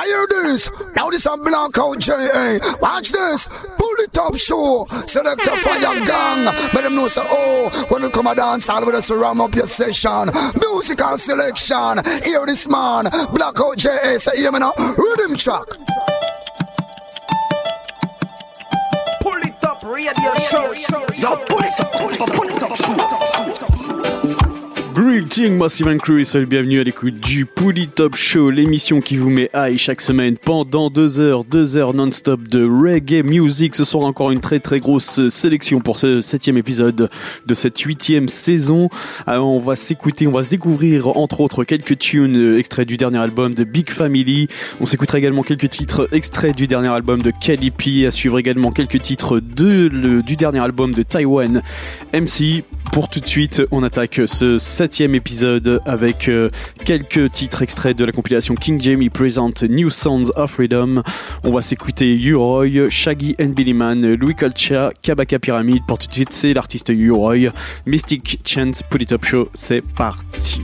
Now hear this. Now this a blackout J.A. Watch this. Pull it up show. Select a fire gang. Let them know say, oh, when you come a dance, all with us to ram up your session. Musical selection. Hear this man. Blackout J.A. Say, hear me now. Rhythm track. Pull it up, radio show. Yo, pull it up, pull it up, pull it up, show. Greeting, moi Steven Crew et soyez bienvenue à l'écoute du Pouli Top Show, l'émission qui vous met high chaque semaine pendant deux heures, deux heures non-stop de reggae music. Ce soir encore une très très grosse sélection pour ce septième épisode de cette huitième saison. Alors, on va s'écouter, on va se découvrir entre autres quelques tunes extraits du dernier album de Big Family. On s'écoutera également quelques titres extraits du dernier album de P. À suivre également quelques titres de, du dernier album de Taiwan MC. Pour tout de suite, on attaque ce septième épisode avec euh, quelques titres extraits de la compilation King Jamie Present New Sounds of Freedom. On va s'écouter U-Roy, Shaggy and Billy Man, Louis Colcha, Kabaka Pyramid. Pour tout de suite, c'est l'artiste U-Roy. Mystic Chance, Pull It Up Show, c'est parti.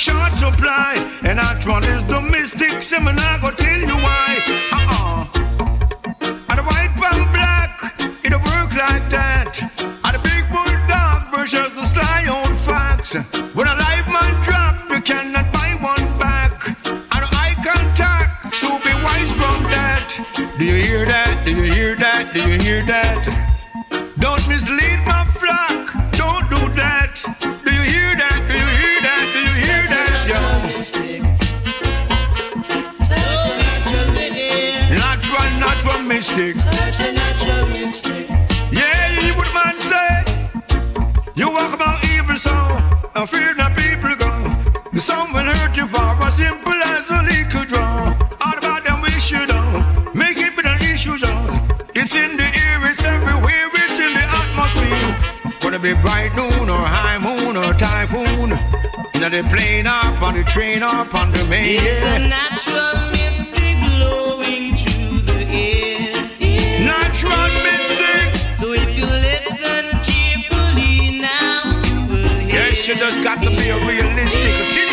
Short supply. And that one is the mystic seminar, go tell you why. Uh-uh. And the white and black, it work like that. And the big bulldog versus the sly old fox. When a life man drop, you cannot buy one back. And eye contact, so be wise from that. Do you hear that? Do you hear that? Do you hear that? Be bright noon or high moon or typhoon. Now they plane up on the train up on the main. There's a natural mystic blowing through the air. Natural mystic. So if you listen carefully now, you will hear. Yes, you just got to be a realistic.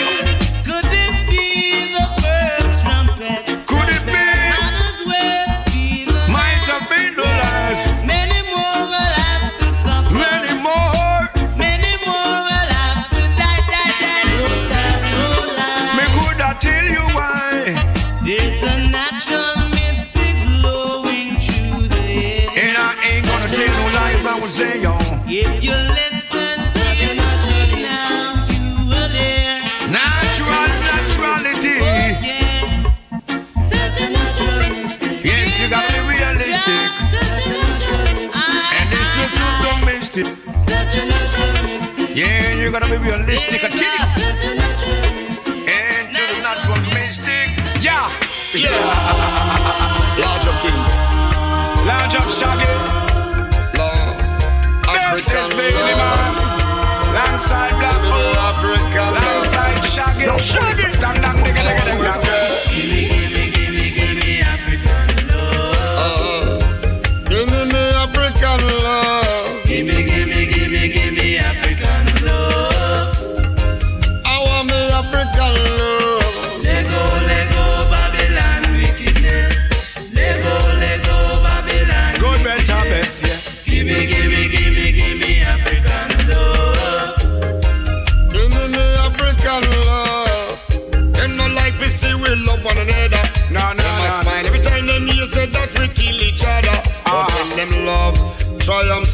Gotta be realistic. Continue. Such a natural mystic. And to the natural mystic. Yeah. Yeah. Large up king. Lounge up, Shaggy. Long. This is baby man. Langside Black Give me Hole. the African. Langside Shaggy. Shaggy. Stand down, digga, digga, digga.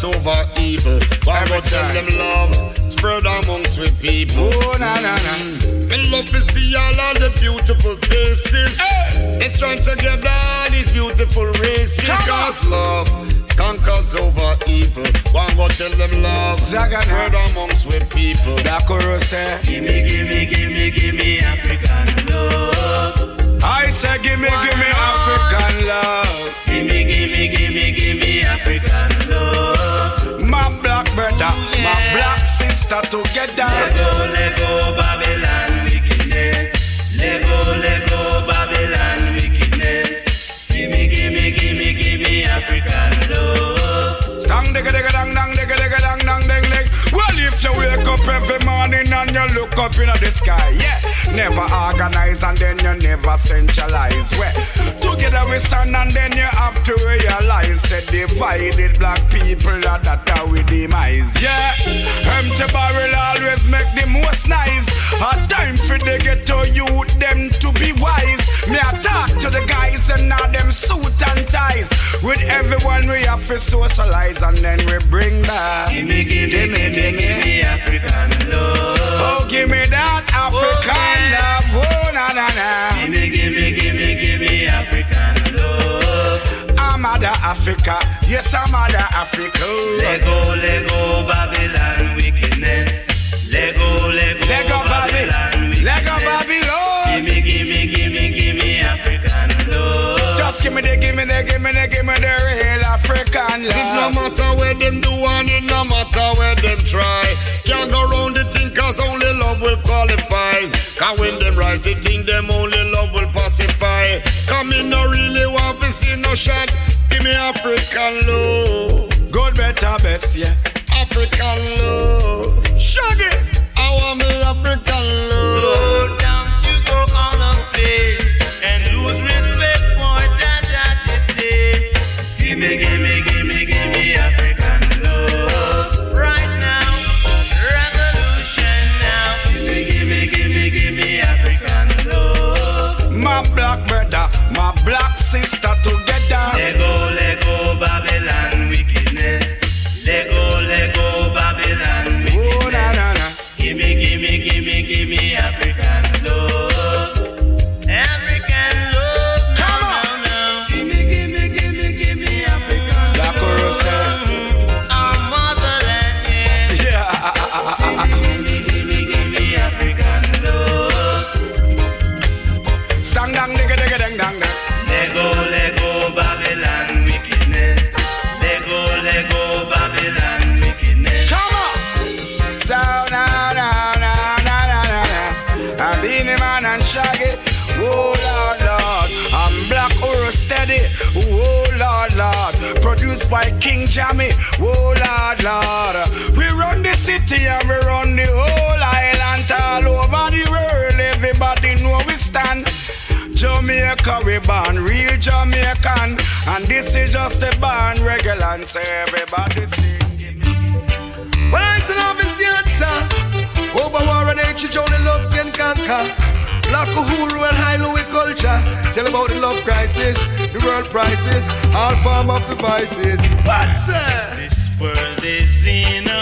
Conquers over evil. Why go tell them love spread amongst we people? Oh, na na na. Mm. Me love to see all of the beautiful faces. Let's join together all these beautiful races. Come on. Cause love conquers over evil. One go tell them love Zagana. spread amongst we people? Black Uhuru say, Gimme, gimme, gimme, gimme African love. I say, give me, give me African love. Black sister together. Lego, Lego, look up into the sky, yeah, never organize and then you never centralize. Well, together we stand and then you have to realize that divided black people are that are we demise. Yeah, empty barrel always make the most nice. A time for the ghetto youth them to be wise. Me I talk to the guys and now them suit and ties. With everyone we have to socialize and then we bring back. Gimme, gimme, gimme, gimme African love. Oh, give me that African oh, love. Oh, na na na. Gimme, gimme, gimme, gimme African love. I'm out of Africa. Yes, I'm out of Africa. Lego, Lego, Babylon wickedness. Lego, Lego, Lego Babylon. Babylon Lego. Babylon. Just give me the, give me the, give me the, give me the real African love. It no matter where them do and it no matter where them try. Can't go round the thing cause only love will qualify. Cause when them rise the thing them only love will pacify. Come in no really want to see no shot. Give me African love. Good, better, best, yeah. African love. Shaggy. I want me African love. Sister together. Just a band regular. So everybody sing. Well, I say love is the answer. Over war and hatred, only love can conquer. Black Uhuru and high Louie Culture. Tell about the love crisis, the world prices, all form of devices. What's that? This world is in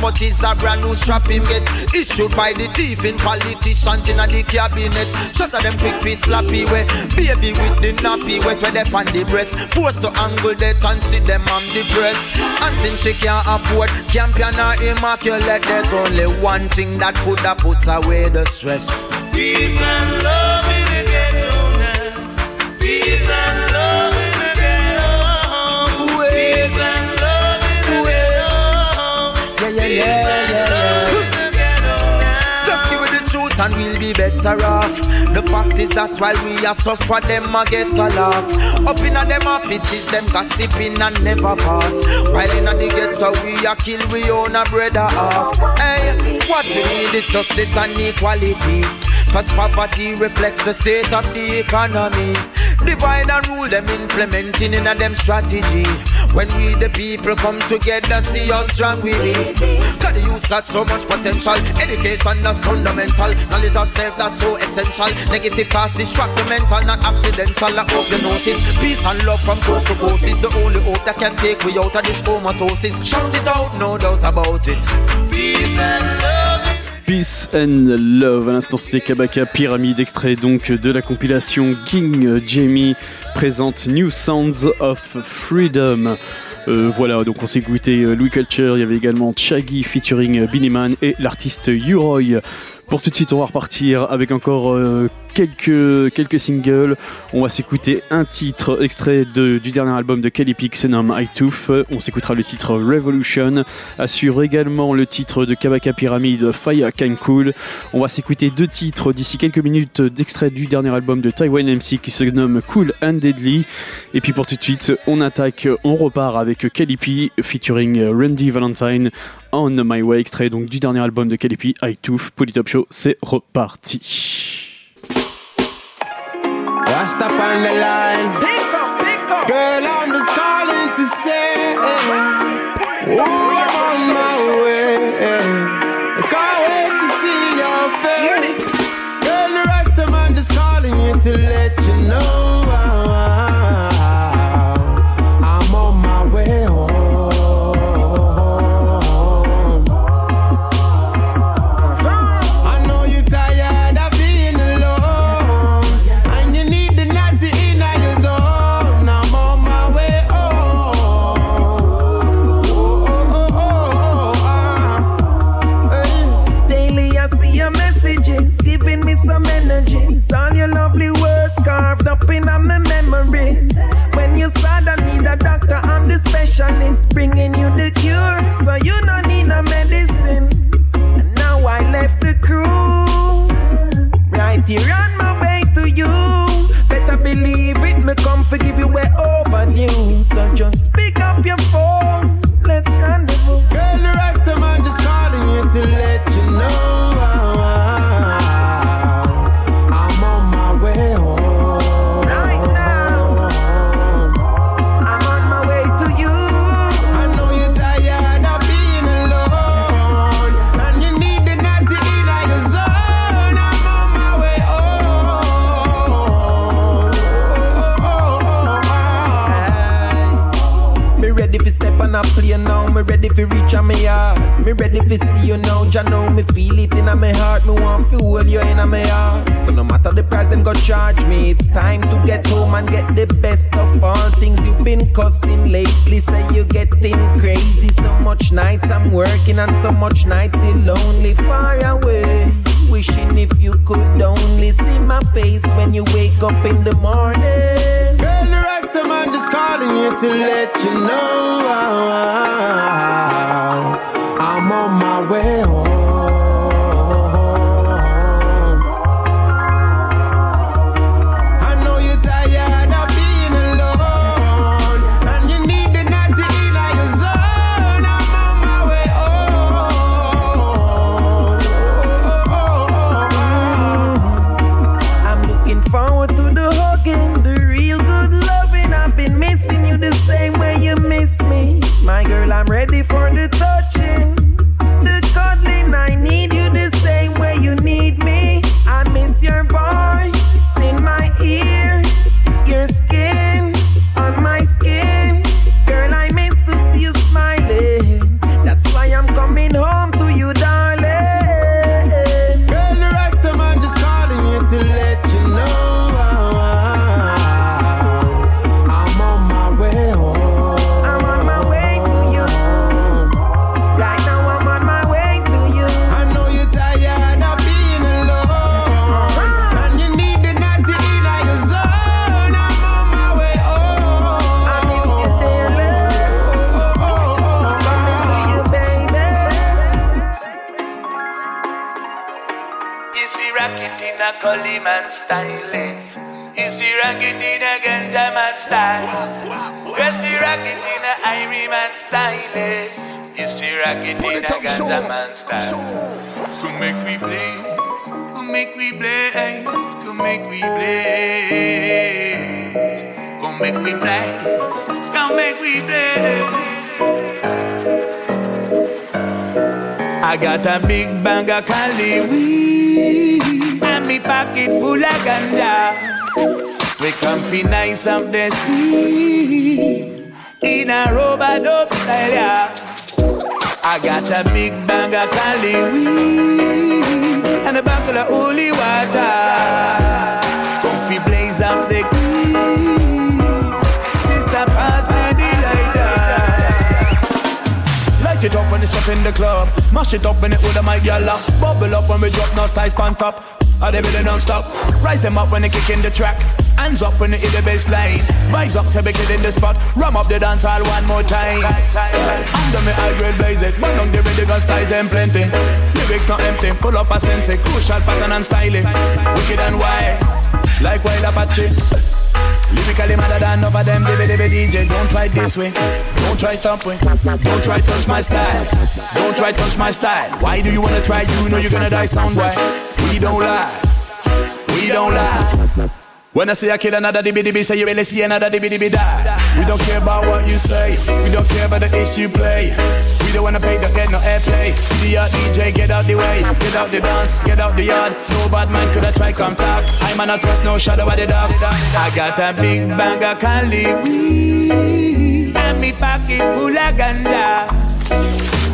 but it's a brand new strap him get. Issued by the thief in politicians in the cabinet. Shut them quick piece slappy way. Baby with the nappy wet where they on the breast. Forced to angle that and see them on the breast. And since she can't afford champion or immaculate, there's only one thing that could have put away the stress. Peace and love and we'll be better off. The fact is that while we are suffer, them a get a laugh. Up in a them offices, them gossiping and never pass. While in a the ghetto, we a kill we own a brother off. Hey, what we need is justice and equality. Cause poverty reflects the state of the economy. Divide and rule them implementing in a them strategy. When we the people come together, see how strong we be. Cause the youth got so much potential. Education that's fundamental. Knowledge of self that's so essential. Negative thoughts distract mental, not accidental. I hope you notice. Peace and love from coast to coast is the only hope that can take we out of this comatose. Shout it out, no doubt about it. Peace and love. Peace and Love. À l'instant, c'était Kabaka Pyramide, extrait donc de la compilation King Jamie présente New Sounds of Freedom. Euh, voilà, donc on s'est goûté euh, Louis Culture, il y avait également Shaggy featuring euh, Billy Man et l'artiste U-Roy. Pour tout de suite, on va repartir avec encore quelques, quelques singles. On va s'écouter un titre extrait de- du dernier album de Kelly Peak, se nomme Tooth. On s'écoutera le titre Revolution. Assure également le titre de Kabaka Pyramid, Fire Can Cool. On va s'écouter deux titres d'ici quelques minutes d'extrait du dernier album de Taiwan MC qui se nomme Cool and Deadly. Et puis pour tout de suite, on attaque, on repart avec Kelly P featuring Randy Valentine on My Way, extrait donc du dernier album de Kelly P, Tooth. Polytop Show, c'est reparti. Rasta on the line. Pick up, pick up. Girl, I'm just calling to say, oh, Passion is bringing you the cure, so you no need no medicine. And now I left the crew, right here on my way to you. Better believe it, me come forgive you, we're overdue. So just pick up your phone, let's run Me for reach on me heart. Me ready for see you now. Jah know me feel it in my heart. Me want to hold you in my heart. So no matter the price them go charge me, it's time to get home and get the best of all things you've been cussing lately. Say you getting crazy. So much nights I'm working and so much nights you lonely far away. Wishing if you could only see my face when you wake up in the morning. Girl, the rest of man is calling you to let you know I'm on my way home. Man style. Yes, we rock it in a Irie man style. eh. Yes, we rock it in a Ganja man style. Come make we blaze, come make we blaze, come make we blaze. Come make we blaze, come make we blaze. I got a big bag of Cali weed and me pocket full of ganja. We comfy nice up the sea in a rubber dub style. yeah. I got a big bag of Cali weed and a buckle of holy water. Comfy blaze up the green. Sister, pass me the lighter. Light it up when it's up in the club. Mash it up when it with my gyal up. Bubble up when we drop no ties pan top. Are they really non-stop? Rise them up when they kick in the track. Hands up when they hit the bass line. Vibes up, so we kid in the spot. Ram up the dance hall one more time. Under me high grade blaze it. Man on the ready gun styles them plenty. Lyrics not empty, full of a sense. Crucial pattern and styling. Wicked and wild, like wild Apache. Lyrically madder than over them baby baby DJ Don't try this way, don't try something Don't try touch my style, don't try touch my style Why do you wanna try, you know you're gonna die sound why We don't lie, we don't lie when I say I kill another dibby, say you really see another dibby die. We don't care about what you say, we don't care about the issue you play. We don't wanna pay, don't get no airplay. Idiot DJ, get out the way, get out the dance, get out the yard. No bad man could have try come talk. I'm not trust no shadow of the dark. I got a big bag of Cali weed, and me pocket full of ganja.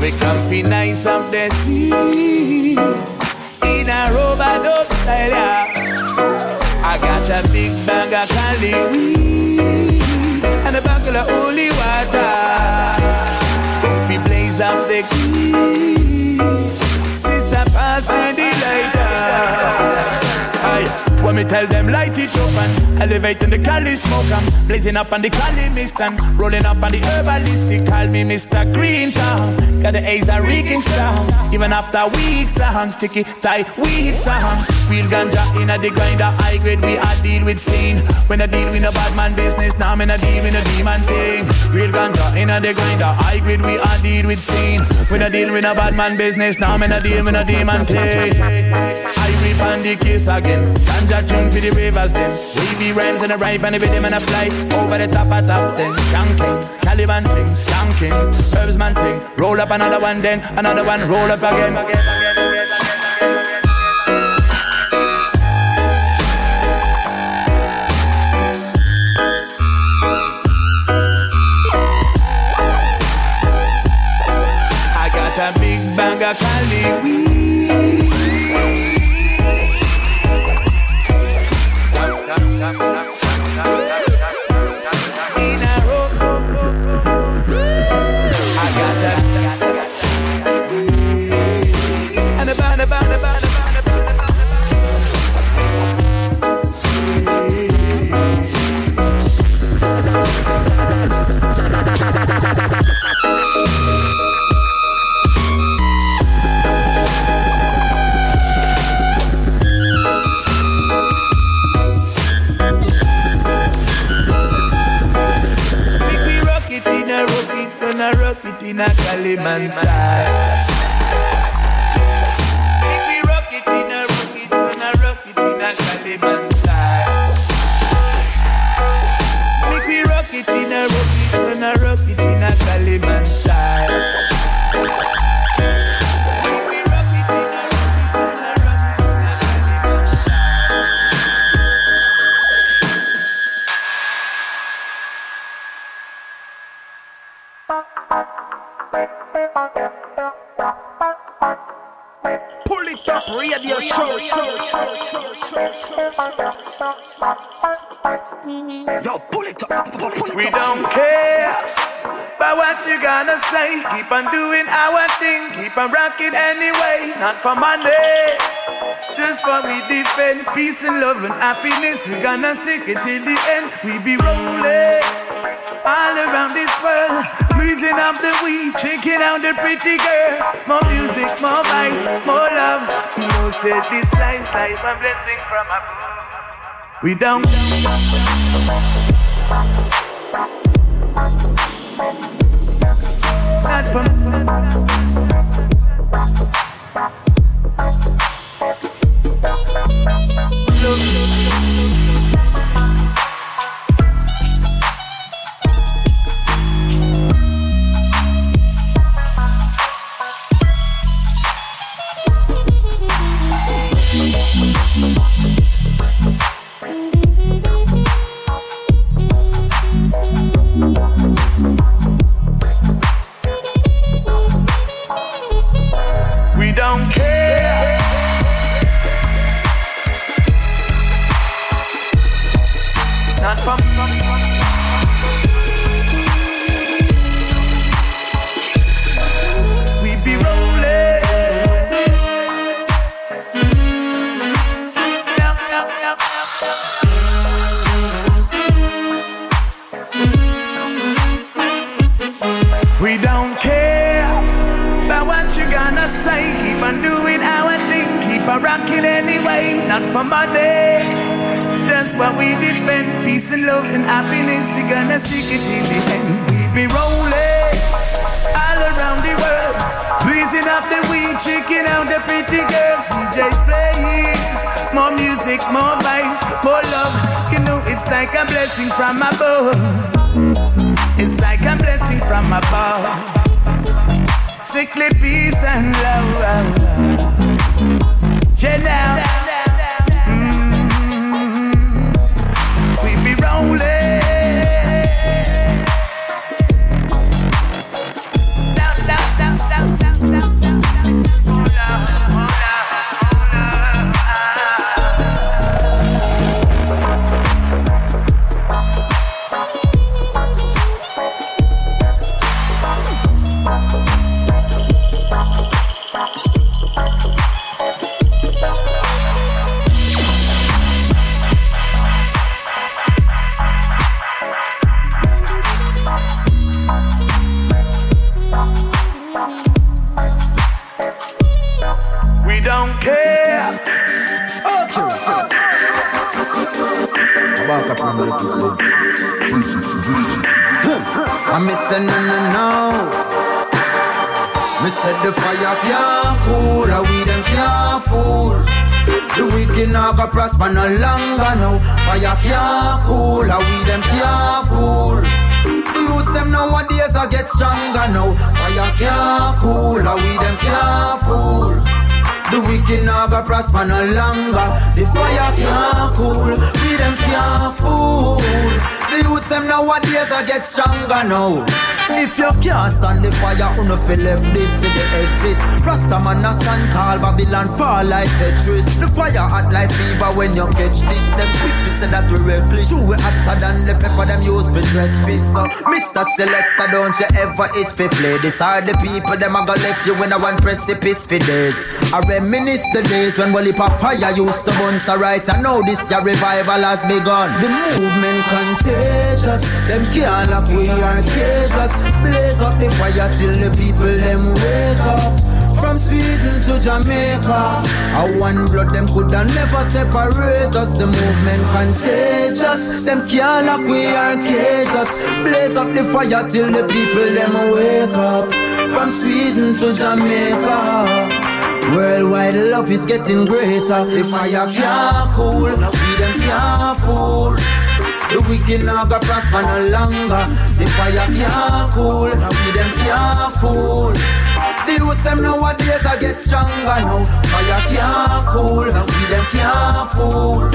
We comfy nice up the sea, in a rubber dub style. I got a big bag of Cali weed and a buckle of holy water. Comfy blaze up the key. Sister, pass me the lighter. Aye. When me tell them light it up and elevating the Cali smoke I'm blazing up on the Cali mist and rolling up on the herbalist. herbalistic. Call me Mr. Green Town. Got the A's are reeking strong Even after weeks the long Sticky tight weed song Real ganja in a the grinder High grade we are deal with scene When I deal with a bad man business Now me a deal with a demon thing. Real ganja in a the grinder High grade we are deal with scene When I deal with a bad man business Now me a deal with a demon thing. I rip on the case again. Ganja tune for the ravers then. Wavy rhymes and a rhyme and a rhythm and a fly. Over the top of top then. Skanking, Caliban thing, skanking. Herbs man thing. Roll up another one then. Another one roll up again, again, again, again, again, again. bag of Cali weed. In a Caliban style. Make we rock it in a rock it, gonna rock it in a Caliban style. Make we rock it in a rock it, gonna rock it in a Caliban style. Keep on doing our thing, keep on rocking anyway. Not for money, just for we defend peace and love and happiness. We gonna stick it till the end. We be rolling all around this world, losing up the weed, checking out the pretty girls. More music, more vibes, more love. You know, said this life's life a blessing from above. We don't. Not from Wicked not go prosper no longer now. Fire can't cool, a we them can't fool. Youths them nowadays a get stronger now. Fire can't cool, a we them can't fool. The wicked not go prosper no longer. The fire can't cool, we them can't fool. The youths them nowadays a get stronger now. If you can't stand the fire, uno feel left this is the exit. Rasta man a stand tall, Babylon fall like Tetris. The fire hot like fever when you catch this. Them quick to say that we reckless. True we hotter than the pepper them use for dress piece. So, Mr. Selector, don't you ever itch for play. This are the people them a go left you in a one precipice for days. I reminisce the days when Wally Papaya used to burn so right. I know this your revival has begun. The movement contagious. Them can't lock we are cages. Blaze up the fire till the people them wake up. From Sweden to Jamaica, a one blood them coulda never separate us. The movement contagious, them can't lock we are cages. Blaze up the fire till the people them wake up. From Sweden to Jamaica. Worldwide love is getting greater. The fire can't cool, we them can't fool. The wicked now got prosper no longer. The fire can't cool, we them can't fool. The youths them nowadays I get stronger now. Fire can't cool, we them can't fool.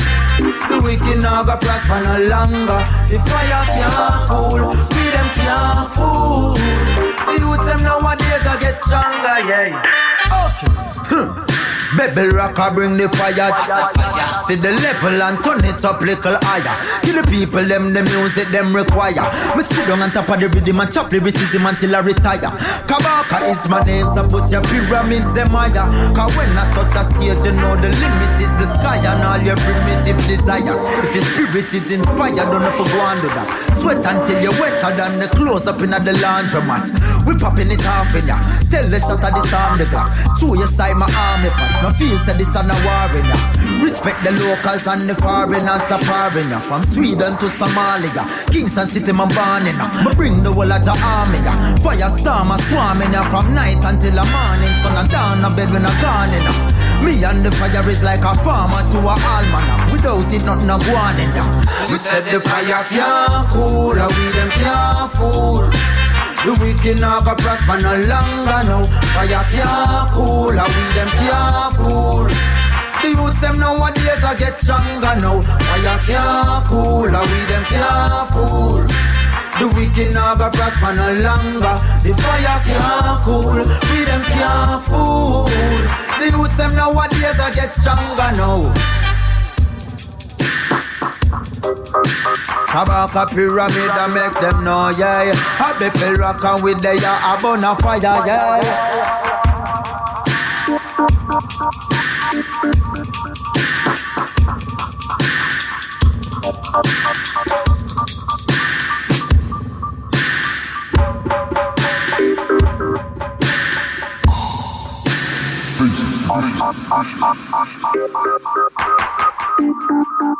The wicked now got prosper no longer. The fire can't cool, we them can't fool. The youths them nowadays I get stronger, yeah. Okay. Bebel rocker bring the fire. See the level and turn it up little higher. Kill the people, them the music them require. Me sit down on top of the rhythm and chop lyricism until I retire. Kabaka is my name, so put your pyramids them higher. Cause when I touch a stage, you know the limit is the sky and all your primitive desires. If your spirit is inspired, don't ever go under that. Sweat until you're wetter than the clothes up in the laundromat. We popping it off in ya. Tell the shot of this arm the clock. Show your side my army patch. No feel say this on a war in ya. Respect the locals and the foreigners a foreigner. From Sweden to Somalia, Kingston City man born in. Me bring the whole of the army. Firestorm a swarming ya from night until the morning. Sun a down a bed when a gone in. Me and the fire is like a farmer to a almanac. Without it, nothing a go on in. We said the fire can't cool, and we them can't fool. The wicked now go prosper no longer now. Fire can't cool, and we them can't fool. The youths them nowadays a get stronger now. Fire can't cool, and we them can't fool. The wicked now go prosper no longer. The fire can't cool, we them can't fool. The youths them nowadays a get stronger now. Kabaka pyramid and make them know, yeah. A people rockin' with the ya a bona fire, yeah.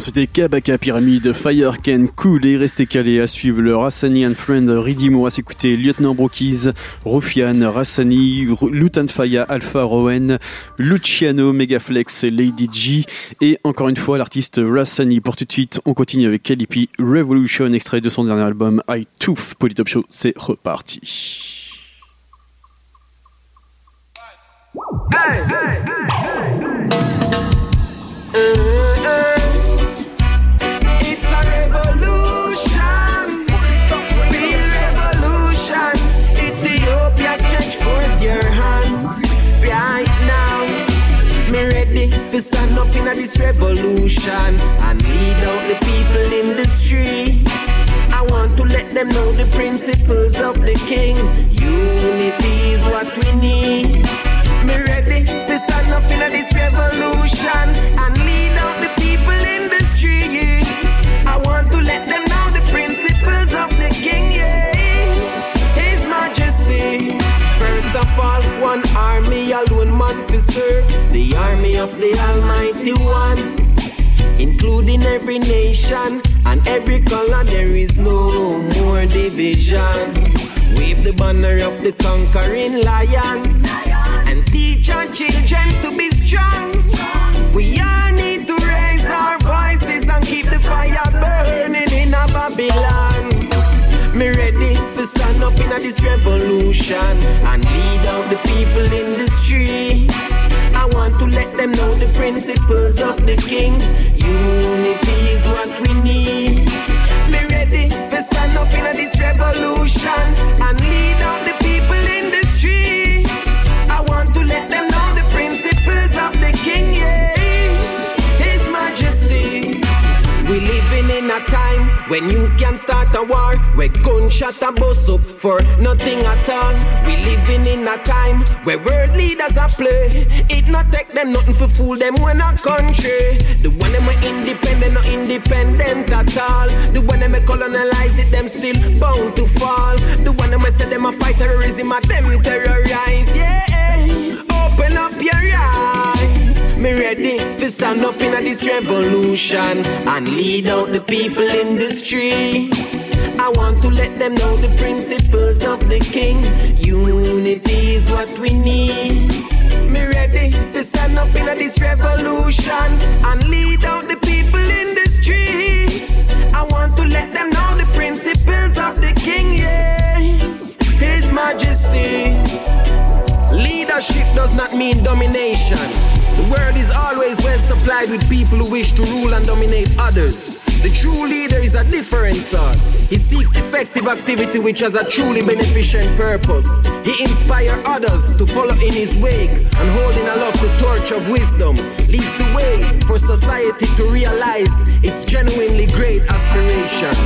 c'était Kabaka Pyramide, Fire Can Cool et restez calés à suivre le Rassani and Friend Ridimo à s'écouter Lieutenant Brokies, Rufian, Rassani, Lutan Faya, Alpha Rowan, Luciano, Megaflex, Lady G et encore une fois l'artiste Rassani. Pour tout de suite, on continue avec Kalipi Revolution, extrait de son dernier album I Tooth. Polytop Show, c'est reparti. To stand up in this revolution and lead out the people in the streets. I want to let them know the principles of the king. Unity is what we need. Me ready to stand up in this revolution and lead out the people in the streets. I want to let them know the principles of the king, yeah. His majesty. First of all, one army alone man for serve. The army of the Almighty One including every nation and every color. There is no more division. Wave the banner of the conquering lion and teach our children to be strong. We all need to raise our voices and keep the fire burning in a Babylon. Me ready to stand up in this revolution and lead out the people in the streets. To let them know the principles of the king. Unity is what we need. Me ready to stand up in this revolution and lead out the when news can start a war, where gunshot a bust up for nothing at all. We living in a time where world leaders are play. It not take them nothing for fool them when a country. The one them are independent, not independent at all. The one them colonize it, them still bound to fall. The one them say them a fight terrorism, a them terrorize. Yeah, open up your. Me ready to stand up in this revolution and lead out the people in the streets. I want to let them know the principles of the king. Unity is what we need. Me ready to stand up in this revolution and lead out the people in the streets. I want to let them know Leadership does not mean domination. The world is always well supplied with people who wish to rule and dominate others. The true leader a different sort. He seeks effective activity which has a truly beneficent purpose. He inspires others to follow in his wake and holding aloft the torch of wisdom leads the way for society to realize its genuinely great aspirations.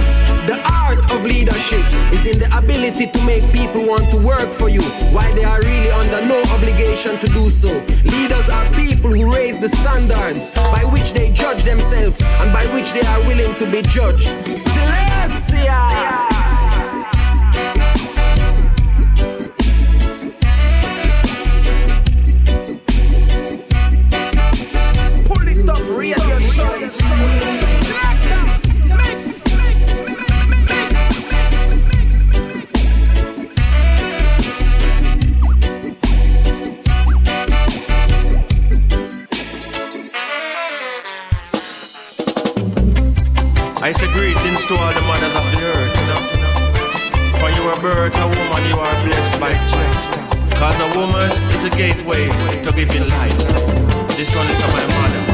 The art of leadership is in the ability to make people want to work for you while they are really under no obligation to do so. Leaders are people who raise the standards by which they judge themselves and by which they are willing to be judged. Silêncio! Birth, a woman, you are blessed by child. Cause a woman is a gateway to giving life. This one is for my mother.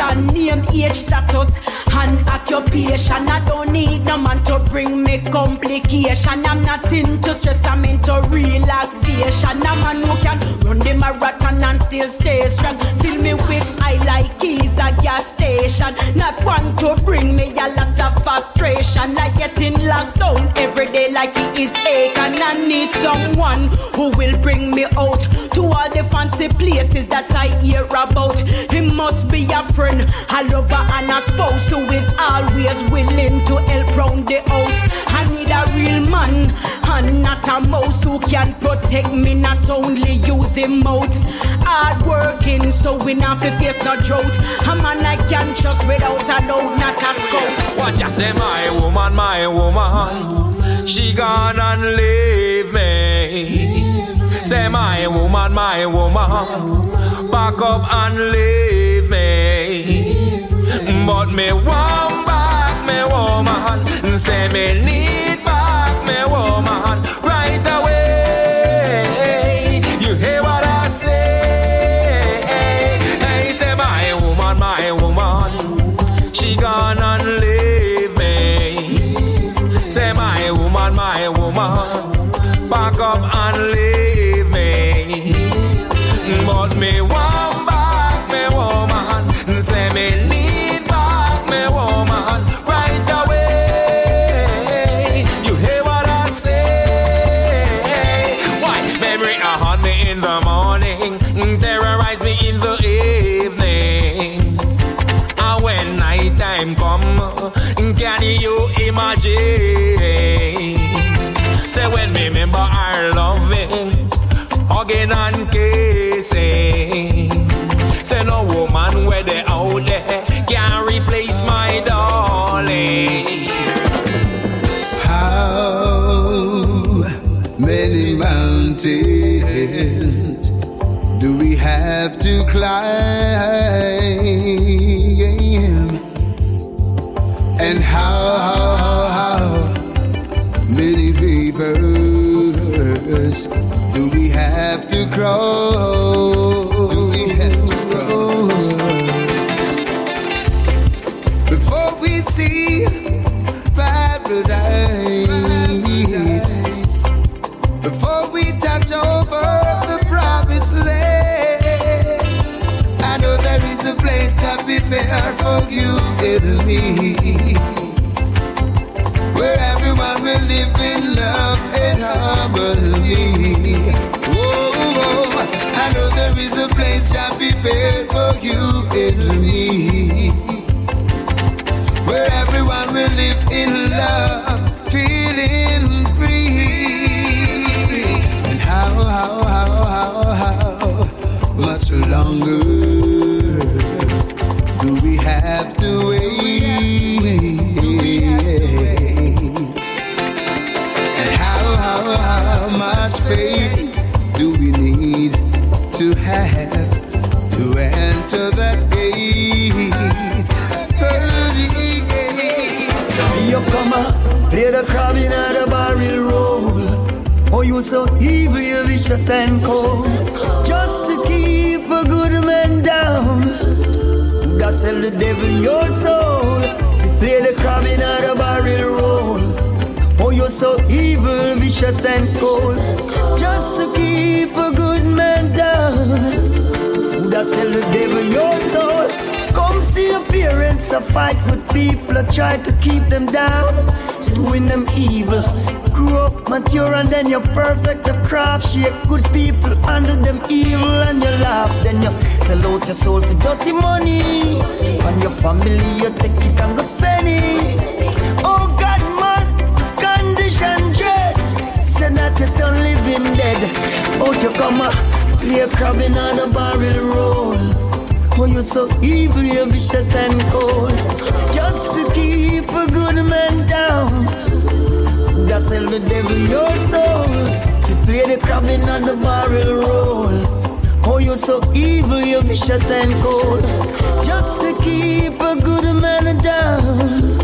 Application, name, age, status, and occupation. I don't need no man to bring me complication. I'm not into stress, I'm into relaxation. I'm a man who can run the marathon and still stay strong. Fill me with I like keys a gas station. Not one to bring me a lot frustration. like getting locked down every day like it is ache, and I need someone who will bring me out to all the fancy places that I hear about. He must be a friend, a lover, and a spouse who is always willing to help round the house. I need a real man, and not a mouse who can protect me, not only using mouth. Hard working, so we not to face no drought. A man I can trust without a doubt, not a scout. Watch I say, my woman, my woman, she gone and leave me. Say, my woman, my woman, back up and leave me. But me want back, me woman. Say, me need back, have so evil, you vicious and cold. Just to keep a good man down. That sell the devil your soul. You play the crab in the barrel roll. Oh, you're so evil, vicious and cold. Just to keep a good man down. That sell the devil your soul. Come see your parents a fight with people that try to keep them down, doing them evil. Mature and then you're perfect. The craft shake good people under them evil and you laugh. Then you sell out your soul for dirty money. And your family you take it and go spend it. Oh God, man, condition dread. Say that you don't living dead. Out you come a play on a barrel roll. Oh, you're so evil, you're vicious and cold. Just to keep a good man down. Sell the devil your soul. You play the crabbing on the barrel roll. Oh, you're so evil, you're vicious and cold. Just to keep a good man down.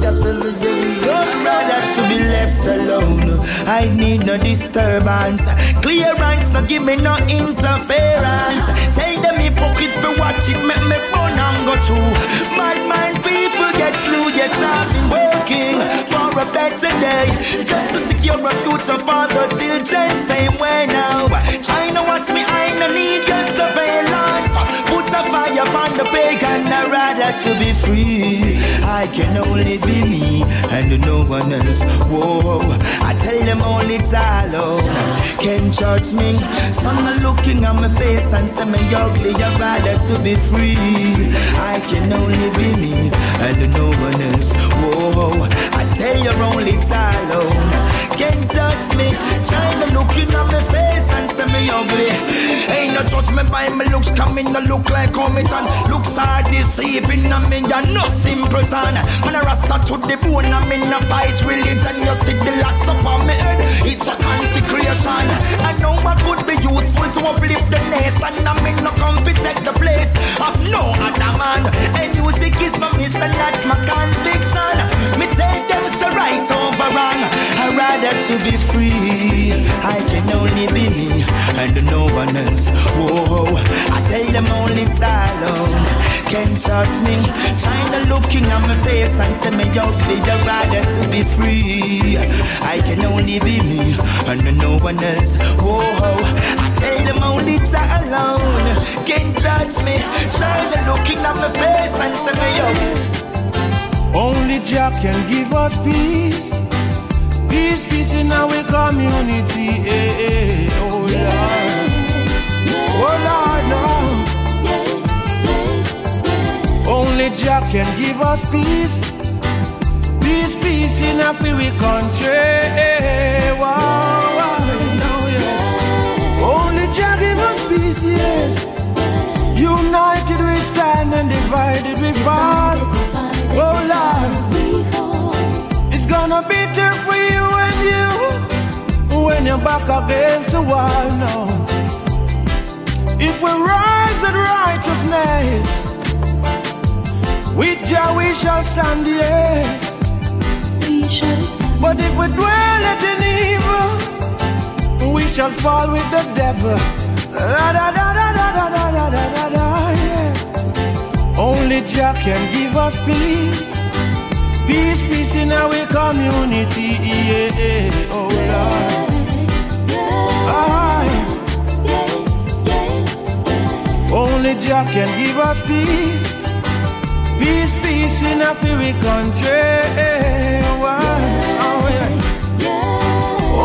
That's the devil your. Brother to be left alone. I need no disturbance. Clearance, no give me no interference. Tell them me pocket for watch it, make me burn and go through. Bad mind people get slew. Yes, I've been working for a better day, just to secure a future for the children. Same way now. China watch me, I no need your surveillance. Put a fire upon the pagan, I rather to be free. I can only be me and no one else. Whoa, I tell them all it's alone. Can't judge me. Some are looking at my face and say me ugly. I rather to be free. I can only be me and no one else. Whoa, I tell you only alone. Can't judge me. China looking at my face and say me ugly. Ain't no judgment by my looks coming no look like comment and looks are deceiving. I mean you're no simpleton. Man a rasta to the bone. I mean a fight religion. You see the locks up on my head. It's a consecration. I know what could be useful to uplift the nation. I mean no come to take the place of no other man. And music is my mission. That's my conviction. Me tell them so right over wrong. I rather to be free. I can only be me and no one else. Whoa, I tell them only it's alone. Can't judge me. China looking at my face and say me ugly. I rather to be free. I can only be me and no one else. Whoa, I tell them only it's alone. Can't judge me. China looking at my face and say me ugly. Only Jah can give us peace. Peace, peace in our community. eh, eh, Oh Lord. Oh Lord, no. Only Jah can give us peace. Peace, peace in our free country. eh, wow, Jah give us peace, yes. United we stand and divided we fall. Oh Lord, it's gonna be there for you and you when you're back against the wall No, If we rise in righteousness, with Jah we shall stand, yes. We shall stand. But if we dwell at in evil, we shall fall with the devil. Da, da, da, yeah. Only Jah can give us peace. Peace, peace in our community. Yeah, oh Lord. Only Jah can give us peace. Peace, peace in our free country. Why? Oh, yeah.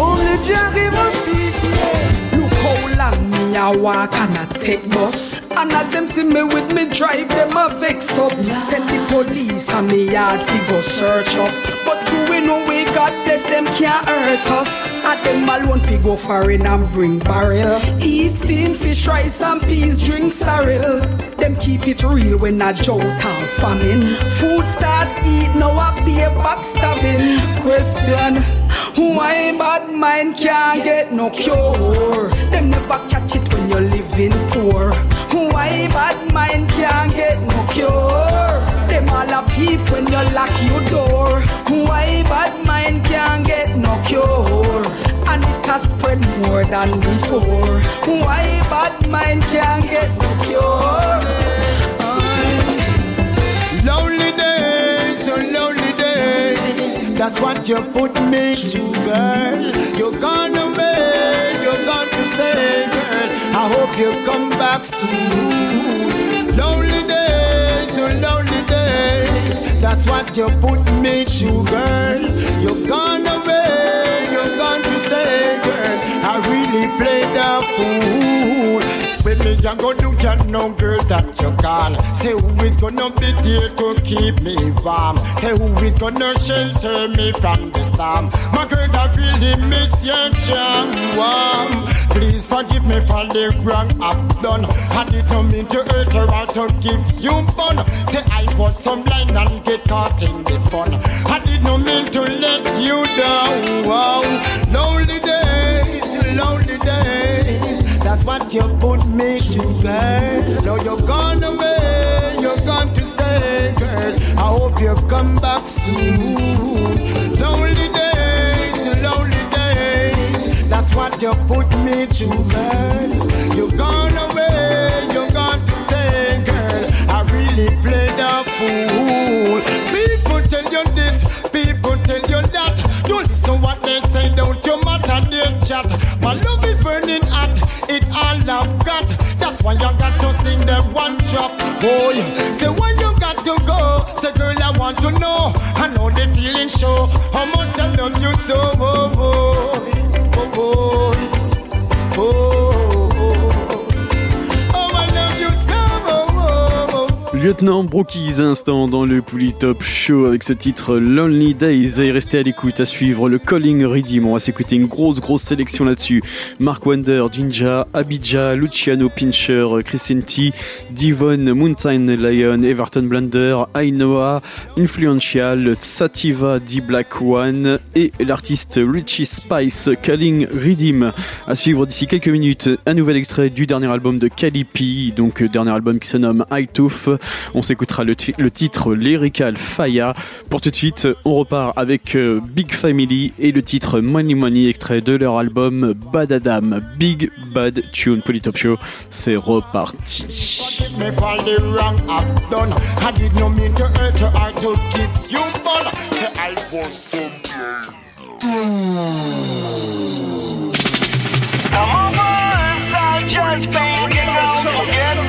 Only Jah give us peace. Yeah. Look how long me a walk and a take bus. And as them see me with me drive, them a vex up. Send the police and me yard fi go search up. But you we know we got this, them can't hurt us. At them alone fi go foreign and bring barrel. Eat steam fish, rice and peas, drink sorrel. Them keep it real when a drought and famine. Food start eat, now a be a backstabbing. Question. Why bad mind can't get no cure? Them never catch it when you're living poor. Why bad mind can't get no cure? Them all a peep when you lock your door. Why bad mind can't get no cure? And it has spread more than before. Why bad mind can't get no cure? Lonely days, so lonely. That's what you put me to, girl. You're gone away, you're gone to stay, girl. I hope you come back soon. Lonely days, so lonely days. That's what you put me to, girl. You're gone away, you're stay, girl. I really played the fool. With me, I'm gonna get no girl that you call. Say who is gonna be there to keep me warm. Say who is gonna shelter me from the storm. My girl, I really miss your charm. Please forgive me for the wrong I've done. I didn't mean to hurt her or to give you fun. Say I was some blind and get caught in the fun. I didn't mean to let you down. Wow lonely days, to lonely days. That's what you put me to, girl. Now you're gone away, you're gone to stay, girl. I hope you come back soon. Lonely days, to lonely days. That's what you put me to, girl. You're gone away, you're gone to stay, girl. I really played a fool. People tell you this, people tell you that. You listen what they say, don't you? They chat. My love is burning hot, it all I've got. That's why you got to sing them one chop, boy. Say when you got to go, say girl I want to know. I know the feeling show how much I love you so. Oh, oh, oh, oh, oh, oh. Lieutenant Brookies, instant dans le Pouli Top Show avec ce titre Lonely Days. Et restez à l'écoute à suivre le Calling Redeem. On va s'écouter une grosse, grosse sélection là-dessus. Mark Wonder, Jinja, Abidja, Luciano Pincher, Crescenti, Divon, Mountain Lion, Everton Blunder, Ainoa, Influential, Sativa, D Black One et l'artiste Richie Spice, Calling Redeem. À suivre d'ici quelques minutes, un nouvel extrait du dernier album de Calipi, donc dernier album qui se nomme Hightooth. On s'écoutera le, ti- le titre Lyrical Faya. Pour tout de suite, on repart avec euh, Big Family et le titre Money Money, extrait de leur album Bad Adam. Big Bad Tune, Pull It Up Show, c'est reparti. me for the wrong I've done. I did not mean to hurt you or to give you bun. Say I was some Come on, boys, I'll just bank it out to get more wealth,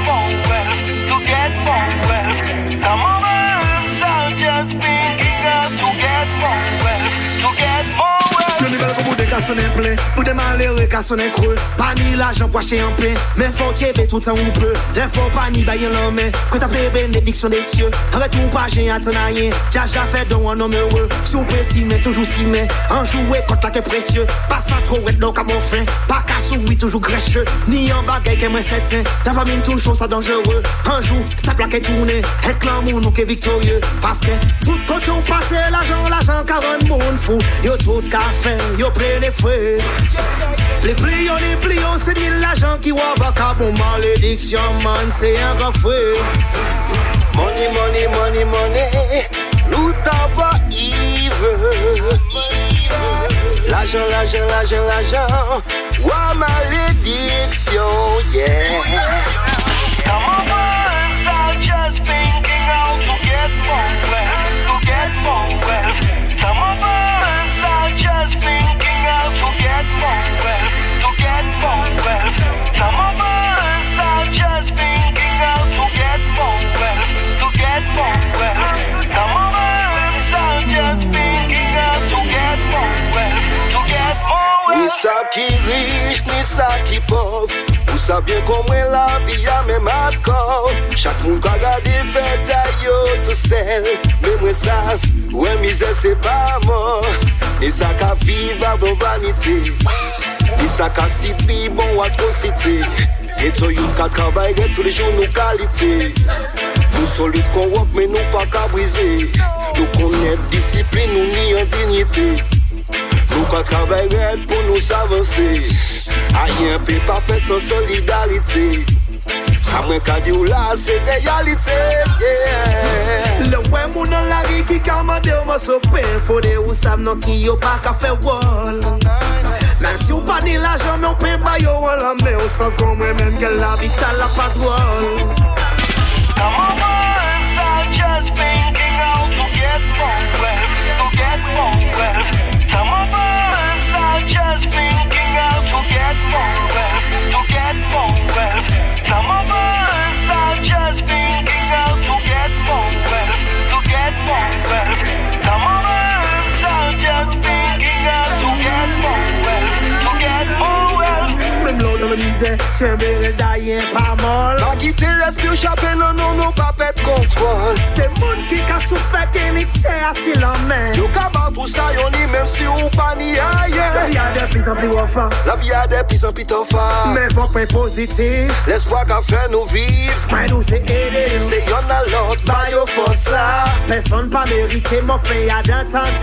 bel kou de ka sonen ple Pou de malere ka sonen creux. Pa ni l'ajan pou acheter en pain Men fò tchebe tout an ou peu Lè fò pa ni bayen lan men Ko ta ple bénédiction des cieux. Ou pas j'ai atteint à rien. Dja ja fait don un homme heureux. Sou précis mais toujours si mais Un jouet contre la que précieux. Pas sans trop être donc à mon fin. Pas qu'à oui toujours grècheux Ni en bagaille qu'est moins certain La famine toujours ça dangereux. Un jour ta plaque est tournée Et l'amour nous qu'est victorieux. Parce que tout quand on passe l'argent L'argent qu'a rend monde fou. Yo tout café Yo prene fwe Les plions, les plions, c'est ni l'argent qui wa baka bon malédiction man, c'est un café Money, money, money, money. Loot pas evil L'argent, l'argent, l'argent, l'argent. Wa malédiction, yeah. Come on, boys, I'll just banking out to get more to get more. Come on, boys, I'll just banking wealth. Come on, boys, just banking out to get more wealth, to get more wealth. Come on, boys, I'll just banking out to get more wealth, to get more wealth. sa ki riche, ni sa ki pov Ou sa bien komwen la vi a men makor Chak moun ka gade fet a yo tout sel Men mwen sav, wè mize se pa mor Ni sa ka viv a bon vanite Isa ka si pi bon atrocité Eto yon ka trabay gen tou le joun nou kalite. Nou solide kon wak men nou pa ka brize Nou konet disipline nou ni an dignite. Nou ka trabay gen pou nou s'avanse. A yon pe pa fe san solidarite. Sa mwen ka di ou la se realite. Le wè moun an la ri ki kalmade ou mwen sope Fode ou sam nan ki yo pa ka fe wol Mèm si ou pa ni l'ajan men ou pe ba yo an la Ou sav kon mwen men ke la vital la patrol Come on, boys, I'll just banking out to get more wealth, to get more wealth. Come on, boys, I'll just banking out to get more wealth, to get more wealth. Come on, boys, I'll just banking Mèm lò nan mizè, chen bere dayen pa mol Pa kite respi ou chape nan nou nou pa pet kontrol Se moun ki ka soufè ke ni chè asi la men Yo ka ba tout sa yon ni mèm si ou pa ni ayen La vi a de plis an pli wafa La vi a de plis an pli tofa Men vok men pozitif L'espoir ka fè nou viv. Mwen nou se ede. Se yon nan lot ba yo fos la. Person pa merite mon fè ya dan tan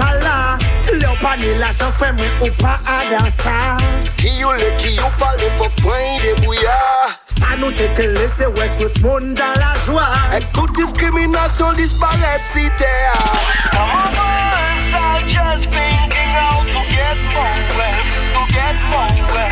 tala Le ni la chan fè mwen ou pa adansa Ki yo le ki yo pale fok pren de bouya Sa nou nous t'es que laissé ouais tout le monde dans la joie. Et toute discrimination disparaît si t'es Some of us are just thinking how to get more wealth, to get more wealth.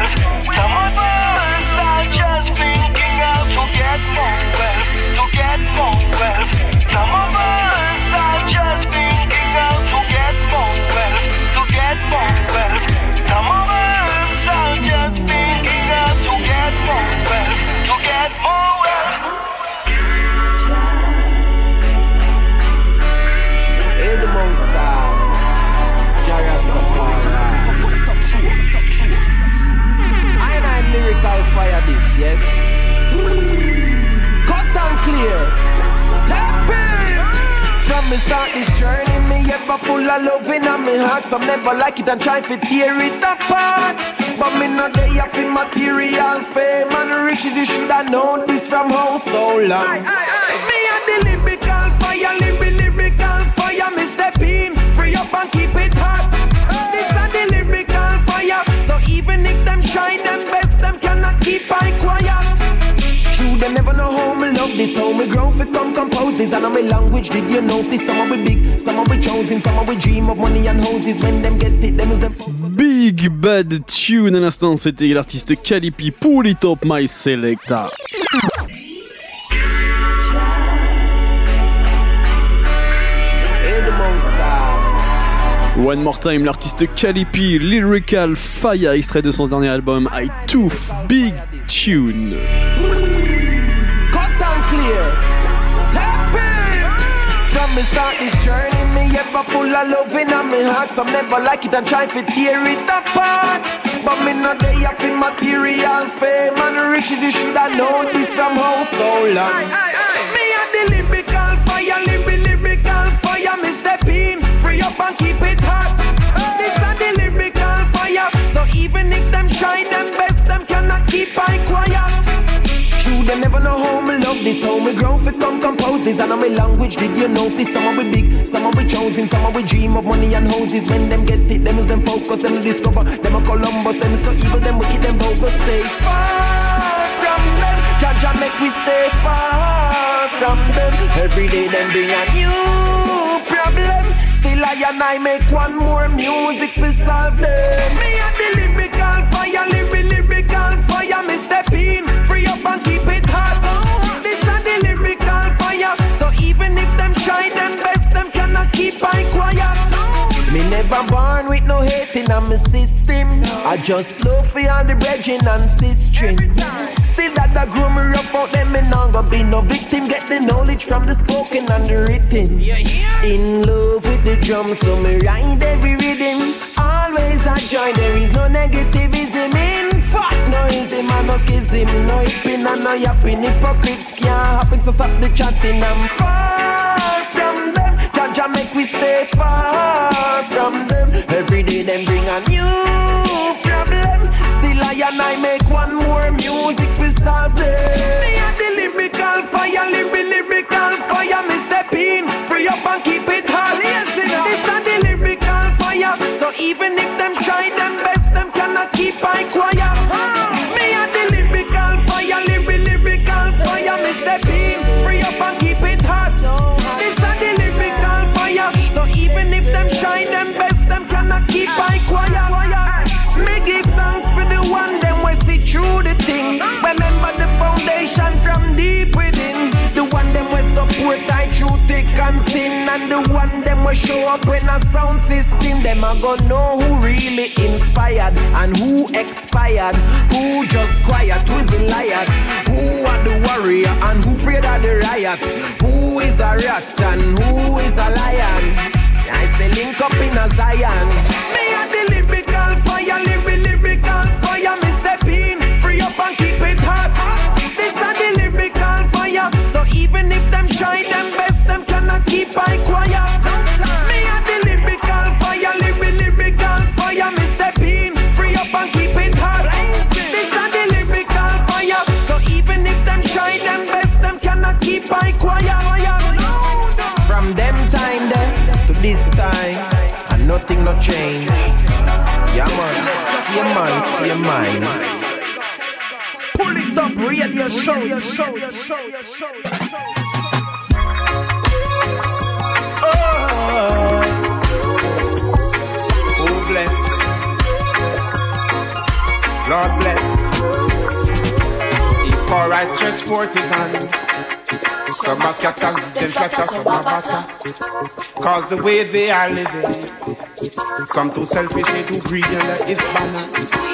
Yes. Cut and clear. Step in. From me start this journey, me ever full of love in my heart. Some never like it and try to tear it apart. But me not there for material fame and riches. You should have known this from how so long. Me and the lyrical fire, lyrical, fire. Me step in, free up and keep it hot. Big, Bad Tune à l'instant, c'était l'artiste Calipi pour les Top My Selecta. One More Time, l'artiste Calipi, Lyrical Fire, extrait de son dernier album I Tooth Big Tune. Me start this journey, me ever full of love in my heart. Some never like it and try to tear it apart. But me not there for material fame and riches. You should have known this from how so long. Me a the lyrical fire, lyrical, lyrical fire. Me step in, free up and keep it hot. This a the lyrical fire. So even if them try them best, them cannot keep I quiet. Them never know how me love this, how me grow fit come compose this. And on my language, did you notice? Some of we big, some of we chosen, some of we dream of money and houses. When them get it, them is them focus, them discover, them a Columbus, them so evil, them wicked, them bogus. Stay far from them, Jaja make we stay far from them. Every day them bring a new problem. Still I and I make one more music to solve them. Me a the lyrical fire, lyrical fire. Me step in, free up and keep never born with no hate in my system. I just love for all the brethren and sisters. Still that I grow me rough out them, me not gonna be no victim. Get the knowledge from the spoken and the written. In love with the drum, so me ride every rhythm. Always I join, there is no negativism in. Fuck noisy, man, no schism, no hipping and no yapping. Hypocrites can't happen, so stop the chatting. I'm from them. Jaja make we stay far from them. Every day them bring a new problem. Still I and I make one more music for solve them. Me a the lyrical fire, lyrical, lyrical fire. Me step in, free up and keep it hot. This a the lyrical fire. So even if them try them best, them cannot keep I quiet. Keep I quiet. Me give thanks for the one them we see through the thing. Remember the foundation from deep within. The one them we support I through thick and thin. And the one them we show up when a sound system. Them a go know who really inspired and who expired. Who just quiet, who is the liar. Who are the warrior and who afraid of the riot. Who is a rat and who is a lion. I say link up in a Zion. Me a the lyrical nothing no change. Yeah man, see man, see mind. Pull It Up Radio Show. Radio Show. Radio Show. Radio Show. Oh, oh bless. Lord bless. Before I stretch forth his hand, some are scattered, then flatter, some are batter. Cause the way they are living, some too selfish, they too greedy under his banner.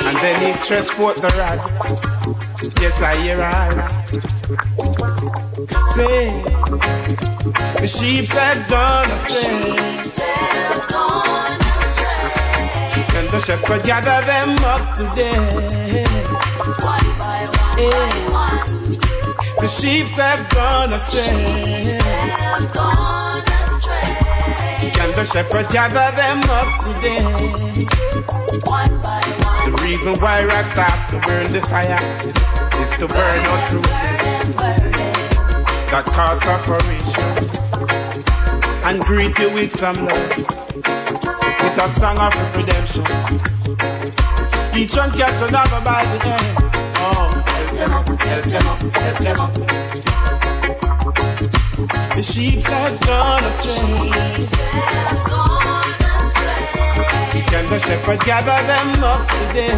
And then he stretch forth the rod. Yes, I hear all Say, the sheep have gone astray. And the shepherd gather them up today. One by one, Yeah. The sheep have gone astray. And the shepherd gather them up today. The reason why I have to burn the fire is to burn out roots that cause separation and greet you with some love, with a song of redemption. Each one gets another by the end. Them up, help them up, help them up. The sheep have gone astray. Can the shepherd gather them up today?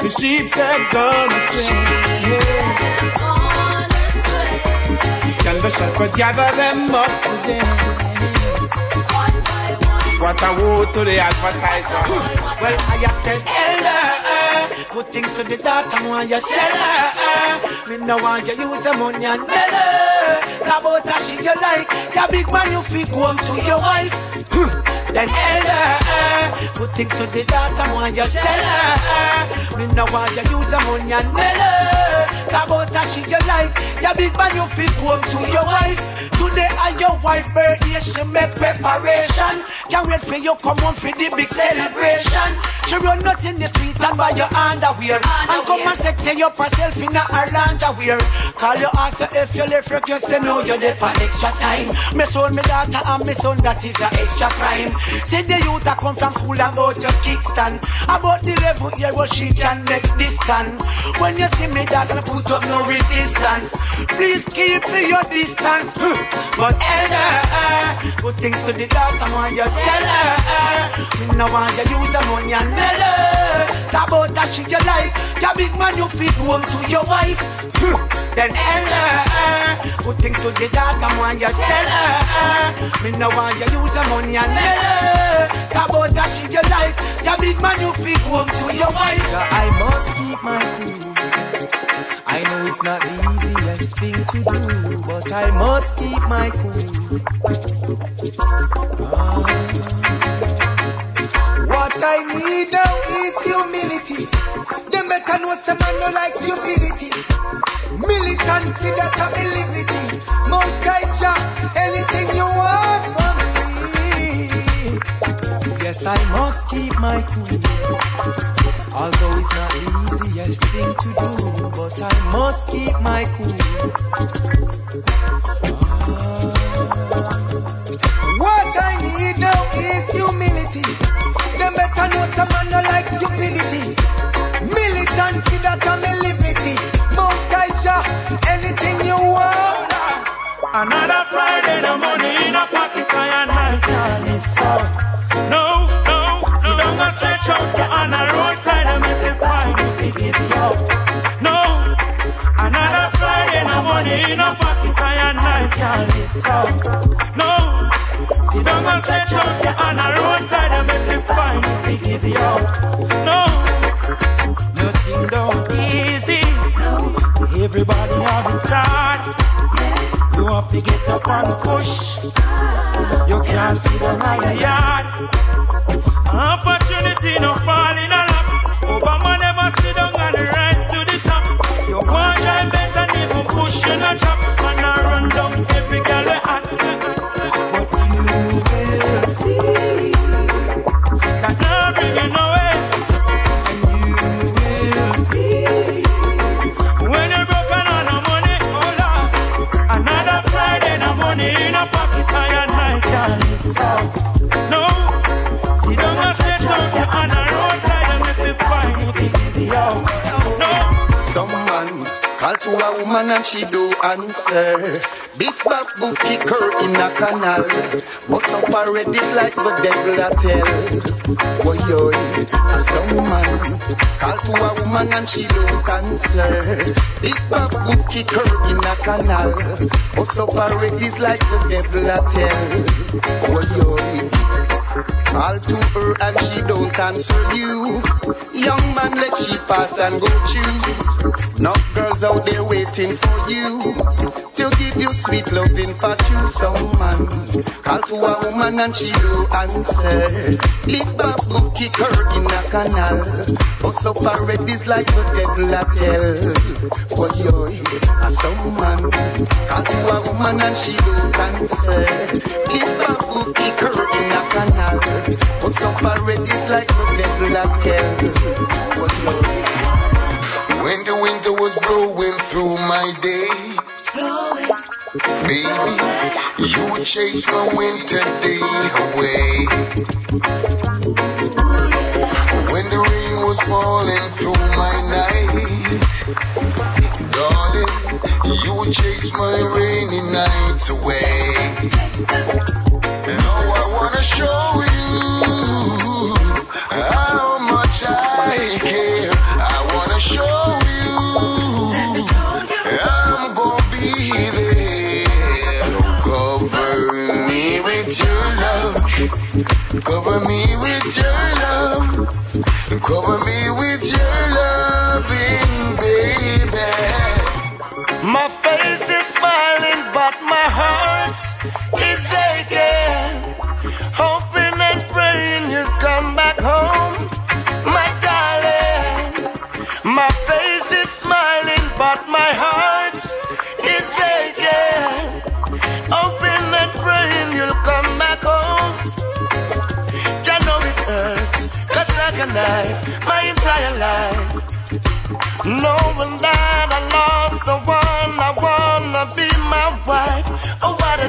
The sheep have gone astray. Can the shepherd gather them up today? What a woe to the advertiser. Well, I just said, good things to the daughter, want you tell her. Me no want you use the money and mellow. About that shit you like, ya big man, you fit go home to your wife. Then elder, good things to the daughter, want you tell her. Me no want you use the money and mellow. About that shit you like, ya big man, you fit home to your wife. Today are your wife birthday, she make preparation. Can't wait for you come home for the big celebration. She run out in the street and buy your underwear. And come and sexy up herself in a her lingerie. Call you ask if you left you say no, you're there for extra time. Me son, me daughter, and me son, that is a extra crime. Say the youth that come from school about your kickstand. About the level here where she can make this stand. When you see me daughter, put up no resistance. Please keep your distance. But eh, eh, eh, elder, good things to the daughter, want you tell her. Me no want you use the money and mellow. Talk about that shit you like. Your big man, you fit home to your wife. Then elder, good things to the daughter, want you tell her. Me no want you use the money and mellow. Talk about that shit you like. Your big man, you fit home to your wife. I must keep my cool. I know it's not the easiest thing to do, but I must keep my cool. Ah. What I need now is humility. Them better know some man no like stupidity. Militancy that a me liberty. Most I anything you want. Yes, I must keep my cool. Although it's not the easiest thing to do, but I must keep my cool. Ah. What I need now is humility. Them better know some man no like stupidity. Militancy that a me liberty. Most I Jah, anything you want. Another Friday, the money in a No, another Friday, the money in a pocket, I and I can't live so. No, sit down and stretch out your on the roadside and make it fine if you give you up. No, nothing don't easy. Everybody have it hard. You have to get up and push. You can't sit down on your yard. Opportunity no fall a woman and she do answer. Beef back book kick her in a canal. Bust up red is like the devil a tell. Boy, yo, some woman call to a woman and she don't answer. Beef back book kick her in a canal. Bust up red is like the devil a tell. Boy, yo, Call to her and she don't answer you. Young man, let she pass and go through. Enough girls out there waiting for you to give you sweet loving for you. Some man call to a woman and she don't answer. Leave babu kick her in a canal. Her red is like the devil a tell. For you, a some man call to a woman and she don't answer. Leave babu kick her in a canal. Her red is like the devil a tell. For you. When the winter was blowing through my day, baby, you chase my winter day away. When the rain was falling through my night, darling, you chase my rainy nights away. Now I wanna show you Cover me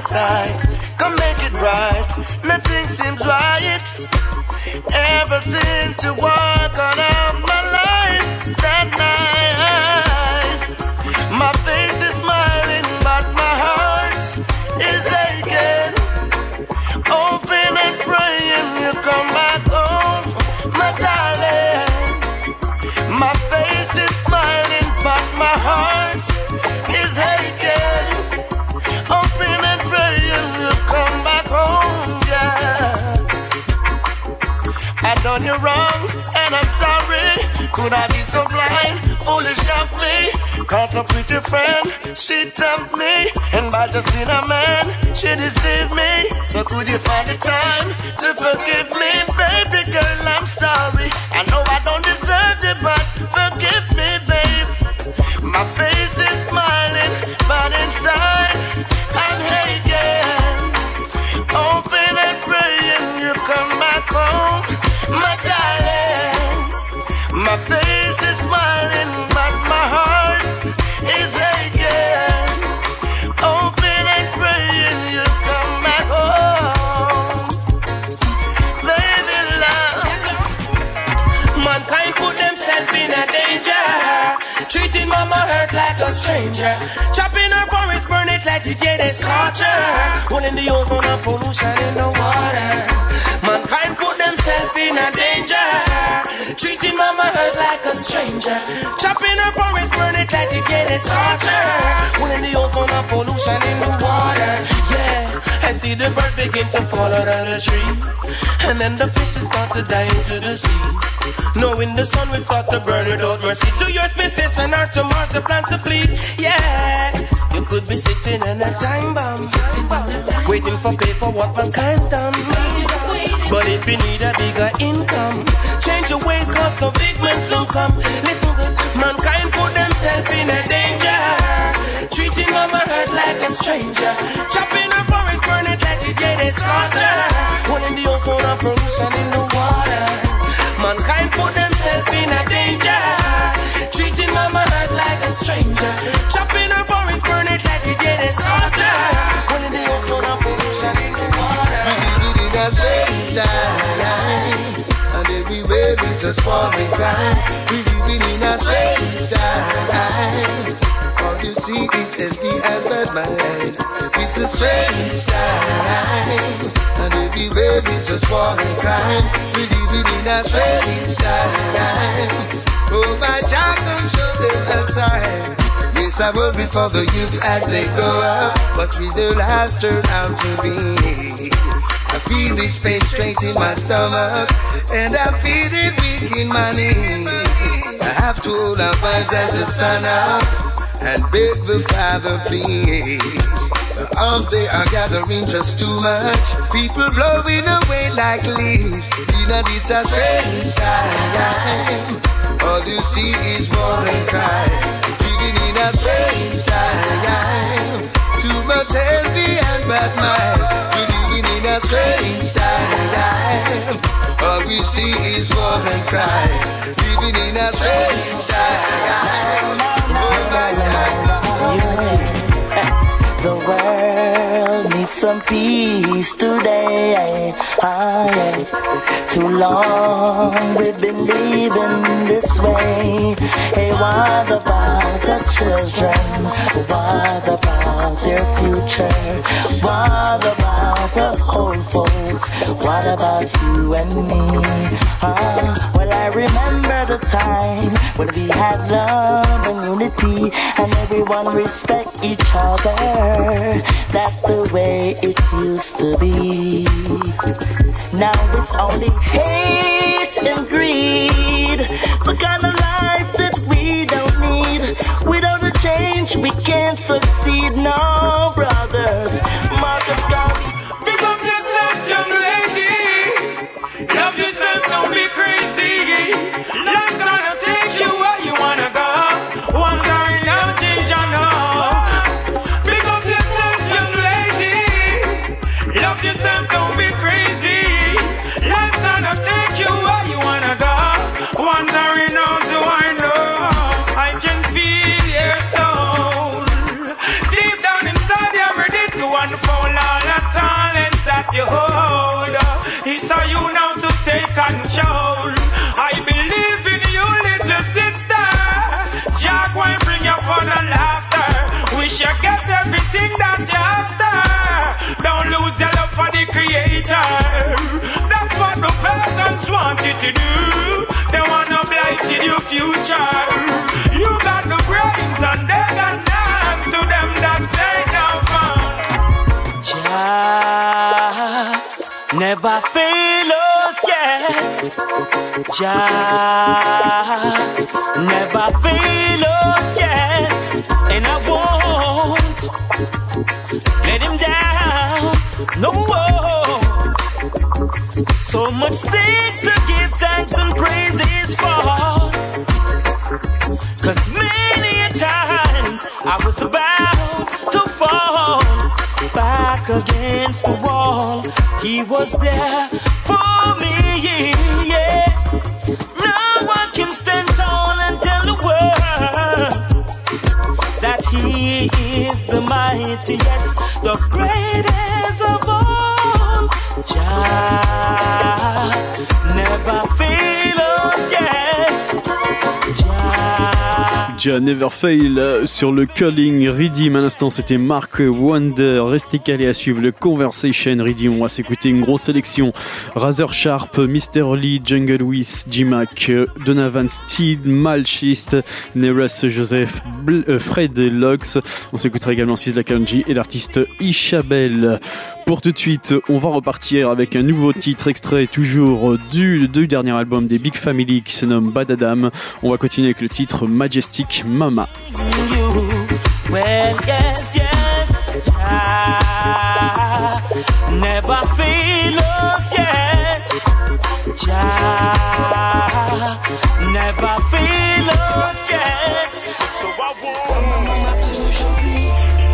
Sight. Come make it right. Nothing seems right. Ever since you walk done you wrong, and I'm sorry. Could I be so blind, foolish of me? Caught up with your friend, she tempted me, and by just being a man, she deceived me. So could you find the time to forgive me, baby girl? I'm sorry. I know I don't deserve it, but forgive me, babe. My face stranger. Chopping her forest, burn it like the jade scorcher. Pulling the ozone and pollution in the water. Mankind put themselves in a danger. Treating mama hurt like a stranger. Chopping her forest, burn it like the jade scorcher. Pulling the ozone and pollution in the water. Yeah, I see the bird begin to fall out of the tree. And then the fishes start to die into the sea. Knowing the sun will start to burn without mercy. To your spaces and earth to Mars the plant to flee. Yeah, you could be sitting in a time bomb. Waiting for pay for what mankind's done. But if you need a bigger income, change your way cause the big men soon come. Listen good, mankind put themselves in a danger. Treating mama hurt like a stranger. Chopping her forest, burn it like the dead scorcher. Pulling the ozone and pollution in the water. Mankind put themselves in a danger. Treating mama hurt like a stranger. Chopping her forest, burn it like the dead scorcher. Pulling the ozone and pollution in the water. A strange time, and everywhere is a swarming crime. We living in a strange time. All you see is envy and bad mind. It's a strange time, and everywhere is just war and crime. We live in a strange time. Oh my child, don't show them a sign. Yes, I worry for the youth as they grow up, but will their lives turn out to be? I feel this pain straight in my stomach, and I feel it weak in my knees. I have to hold our vibes as the sun up and beg the Father, please. The arms they are gathering just too much. People blowing away like leaves. In a this a strange time. All you see is war and crime. Living in a strange time. Too much envy and bad mind. A strange time. All we see is war and crime. Living in a strange time. Oh my The some peace today. Ah, yeah. Too long we've been living this way. Hey, what about the children? What about their future? What about the old folks? What about you and me? Ah, well, I remember the time when we had love and unity and everyone respect each other. That's the way it used to be. Now it's only hate and greed. The kind of life that we don't need. Without a change, we can't succeed. No, brothers. Creator. That's what the parents want you to do. They wanna blight your future. You got the brains and they got none to them that say no fun. Jah never fail us yet. Jah never fail us yet, and I won't let him down. No more. So much things to give thanks and praises for. Cause many a times I was about to fall back against the wall. He was there for me, yeah. No one can stand tall and tell the world that he is the mightiest, the greatest of all. Jah Never Fail euh, sur le curling Redeem. À l'instant, c'était Mark Wonder. Restez calés à suivre le Conversation Redeem. On va s'écouter une grosse sélection. Razor Sharp, Mr. Lee, Jungle Wiz, J-Mac, Donovan Steele, Malchist, Neres Joseph, euh, Fred Lux. On s'écoutera également Sis Kanji et l'artiste Ishabel. Pour tout de suite, on va repartir avec un nouveau titre extrait toujours du, du dernier album des Big Family qui se nomme Bad Adam. On va continuer avec le titre Majestic Mama. you. Well, yes, yes. Jah never fail us yet. Jah never fail us yet. So I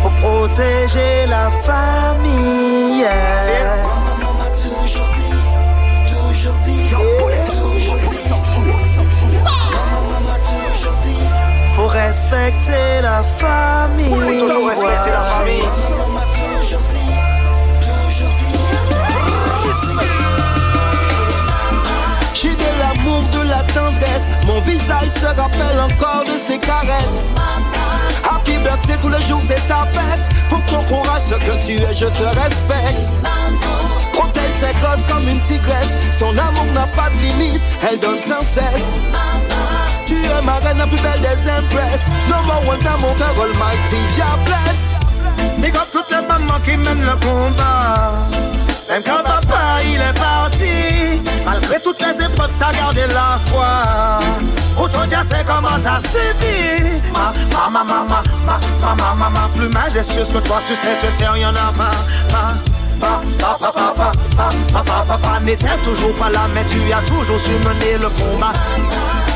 Faut protéger la famille. toujours dit, toujours dit, respecter la famille. Oui, toujours respecter la famille. J'ai de l'amour, de la tendresse. Mon visage se rappelle encore de ses caresses. Happy c'est tous les jours, c'est ta fête. Pour qu'on croira ce que tu es, je te respecte. Protège ses gosses comme une tigresse. Son amour n'a pas de limite, elle donne sans cesse. Ma reine, la plus belle des dans mon cœur, almighty, toutes les mamans qui mènent le combat. Même quand papa il est parti, malgré toutes les épreuves, t'as gardé la foi. Autant dire c'est comment t'as subi. Ma, ma, ma, ma, ma, ma, ma, ma, ma, plus majestueuse que toi sur cette terre, y'en a pas, pas. Papa, papa, papa, papa, papa, n'était toujours pas là, mais tu as toujours su mener le combat.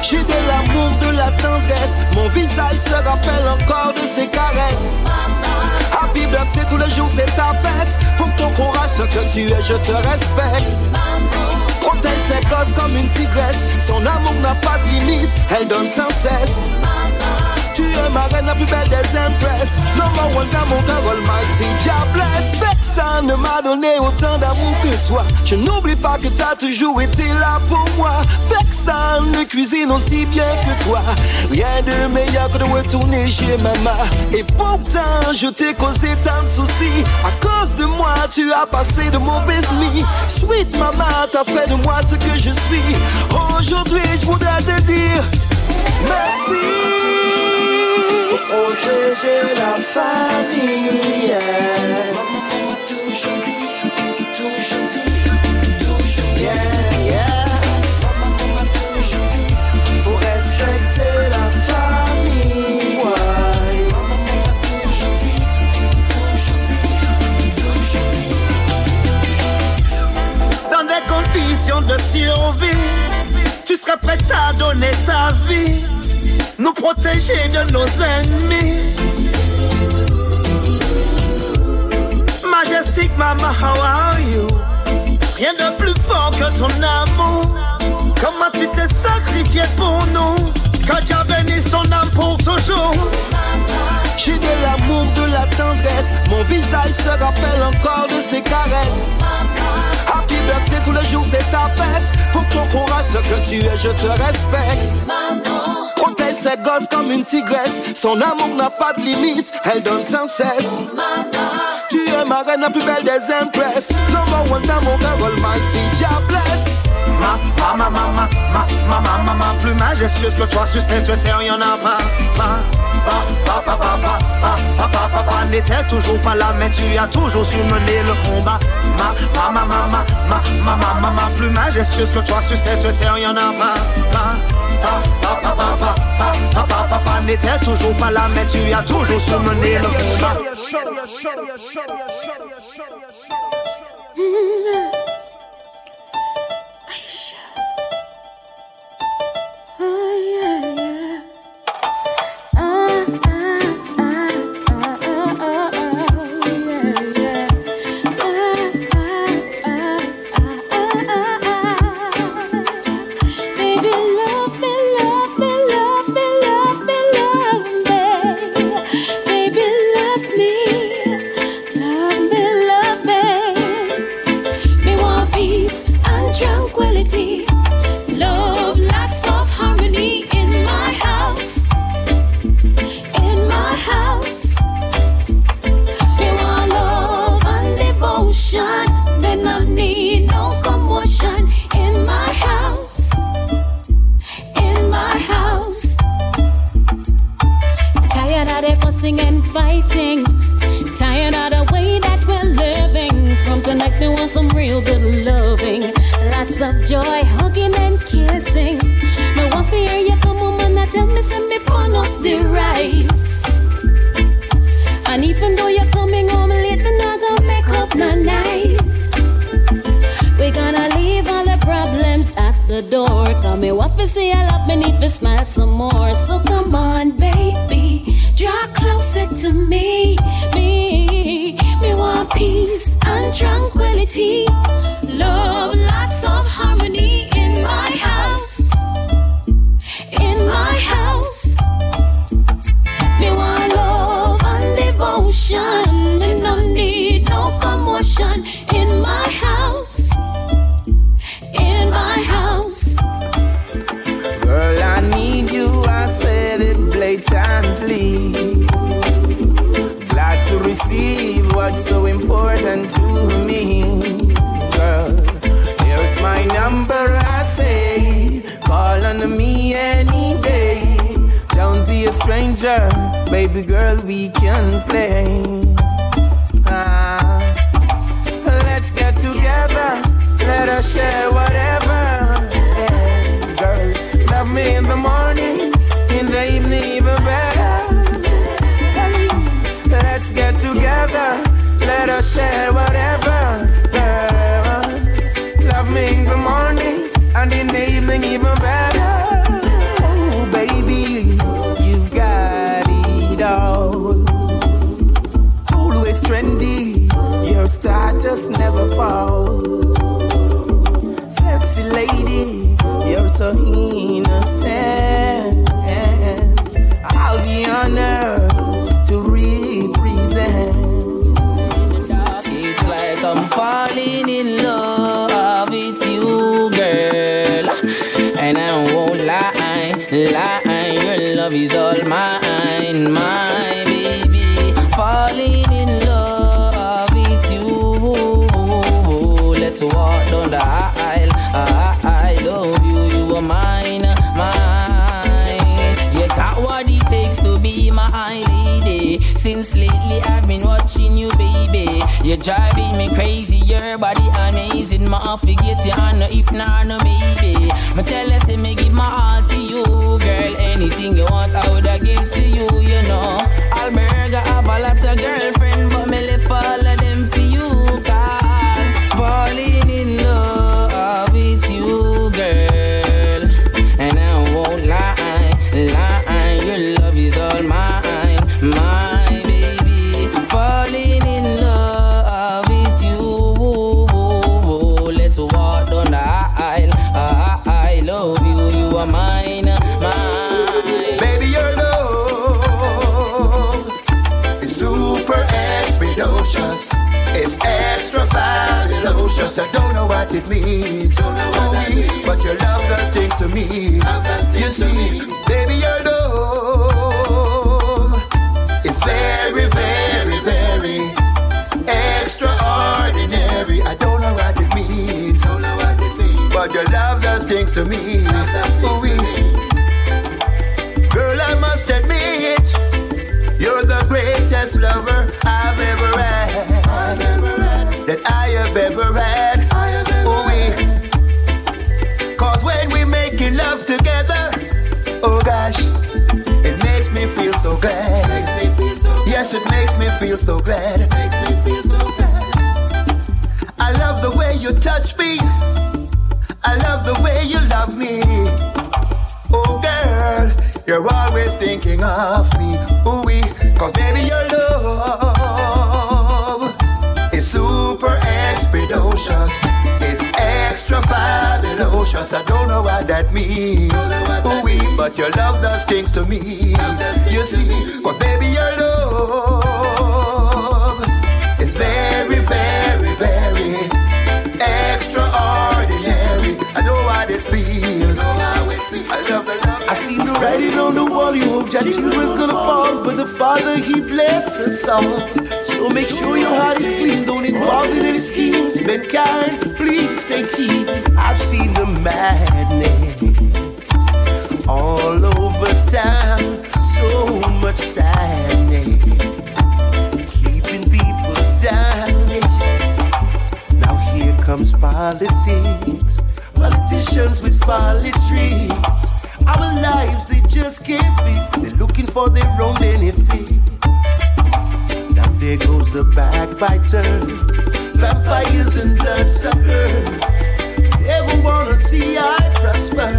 J'ai de l'amour, de la tendresse. Mon visage se rappelle encore de ses caresses. Happy Buck, c'est tous les jours, c'est ta fête. Pour qu'on croira ce que tu es, je te respecte. Protège ses gosses comme une tigresse. Son amour n'a pas de limite, elle donne sans cesse. Tu es ma reine, la plus belle des empresses. Number one dans mon cœur, almighty, Jah bless. Personne ne m'a donné autant d'amour que toi. Je n'oublie pas que t'as toujours été là pour moi. Personne ne cuisine aussi bien que toi. Rien de meilleur que de retourner chez maman. Et pourtant, je t'ai causé tant de soucis. À cause de moi, tu as passé de mauvaises nuits. Sweet maman, t'as fait de moi ce que je suis. Aujourd'hui, je voudrais te dire merci. Protéger la famille. Tout gentil, tout gentil, tout gentil. Yeah, yeah. Tout gentil, Faut respecter la famille. Ouais. tout gentil, tout gentil, tout gentil. Dans des conditions de survie, tu serais prêt à donner ta vie, nous protéger de nos ennemis. Majestic Mama, how are you? Rien de plus fort que ton amour. Comment tu t'es sacrifié pour nous? Que Dieu bénisse ton âme pour toujours. J'ai de l'amour, de la tendresse. Mon visage se rappelle encore de ses caresses. Happy c'est tous les jours, c'est ta fête. Pour qu'on croira ce que tu es, je te respecte. Protège ses gosses comme une tigresse. Son amour n'a pas de limite, elle donne sans cesse. Tu es ma reine, la plus belle des empresses. Number one mon cœur, almighty, Jah bless. Ma, ma, ma, ma, ma, ma, ma, ma, ma, plus majestueuse que toi sur cette terre, y'en a pas, pas, pas, pas, pas, pas, pas, n'était toujours pas là, mais tu as toujours su mener le combat. Ma, ma, ma, ma, ma, ma, ma, ma, ma, plus majestueuse que toi sur cette terre, y'en a pas, pas, papa, papa, papa, papa, papa, papa n'était toujours pas là, mais tu as toujours soumené le combat. Tired of the fussing and fighting. Tired of the way that we're living. From tonight, me want some real good loving. Lots of joy, hugging and kissing. Want to hear you come home and tell me, send me pon up the rice. And even though you're coming home late, me not gonna make up no nice. We gonna leave all the problems at the door. Come me want to see I love me need to smile some more. So come on, baby, draw closer to me. Me, me want peace and tranquility, love, lots of harmony in my house. In my house, me want love and devotion. Me no need no commotion so important to me, girl. Here's my number, I say, call on me any day. Don't be a stranger, baby girl, we can play. Ah, let's get together, let us share whatever. Yeah, girl, love me in the morning, in the evening, even better. Let's get together, let us share whatever. Love me in the morning, and in the evening, even better. Oh, baby, you've got it all. Always trendy, your status never fall. Sexy lady, you're so innocent. I'll be honored is all mine, You're driving me crazy, your body amazing. Ma forget you, I know if not, no maybe. Me tell you, say me give my all to you, girl. Anything you want, I woulda give to you, you know. Alberga have a lot of girlfriend, but me them for I don't know what it means. But your love does things to me. You see, baby, your love is very, very, very extraordinary. I don't know what it means. But your love does things to me. Feel so glad. I love the way you touch me. I love the way you love me. Oh girl, you're always thinking of me. Ooh wee, cause baby your love is super expeditious. It's extra fabulous. I don't know what that means. Ooh wee, but your love does the wall. You hope that children's gonna fall, but the Father He blesses all. So make sure your heart is clean. Don't involve in any schemes. Be Mankind, please take heed. I've seen the madness all over town. So much sadness, keeping people down. Now here comes politics, politicians with folly tricks. Our lives just can't fix. They're looking for their own benefit. Now there goes the backbiters, vampires and bloodsuckers. Never wanna see I prosper.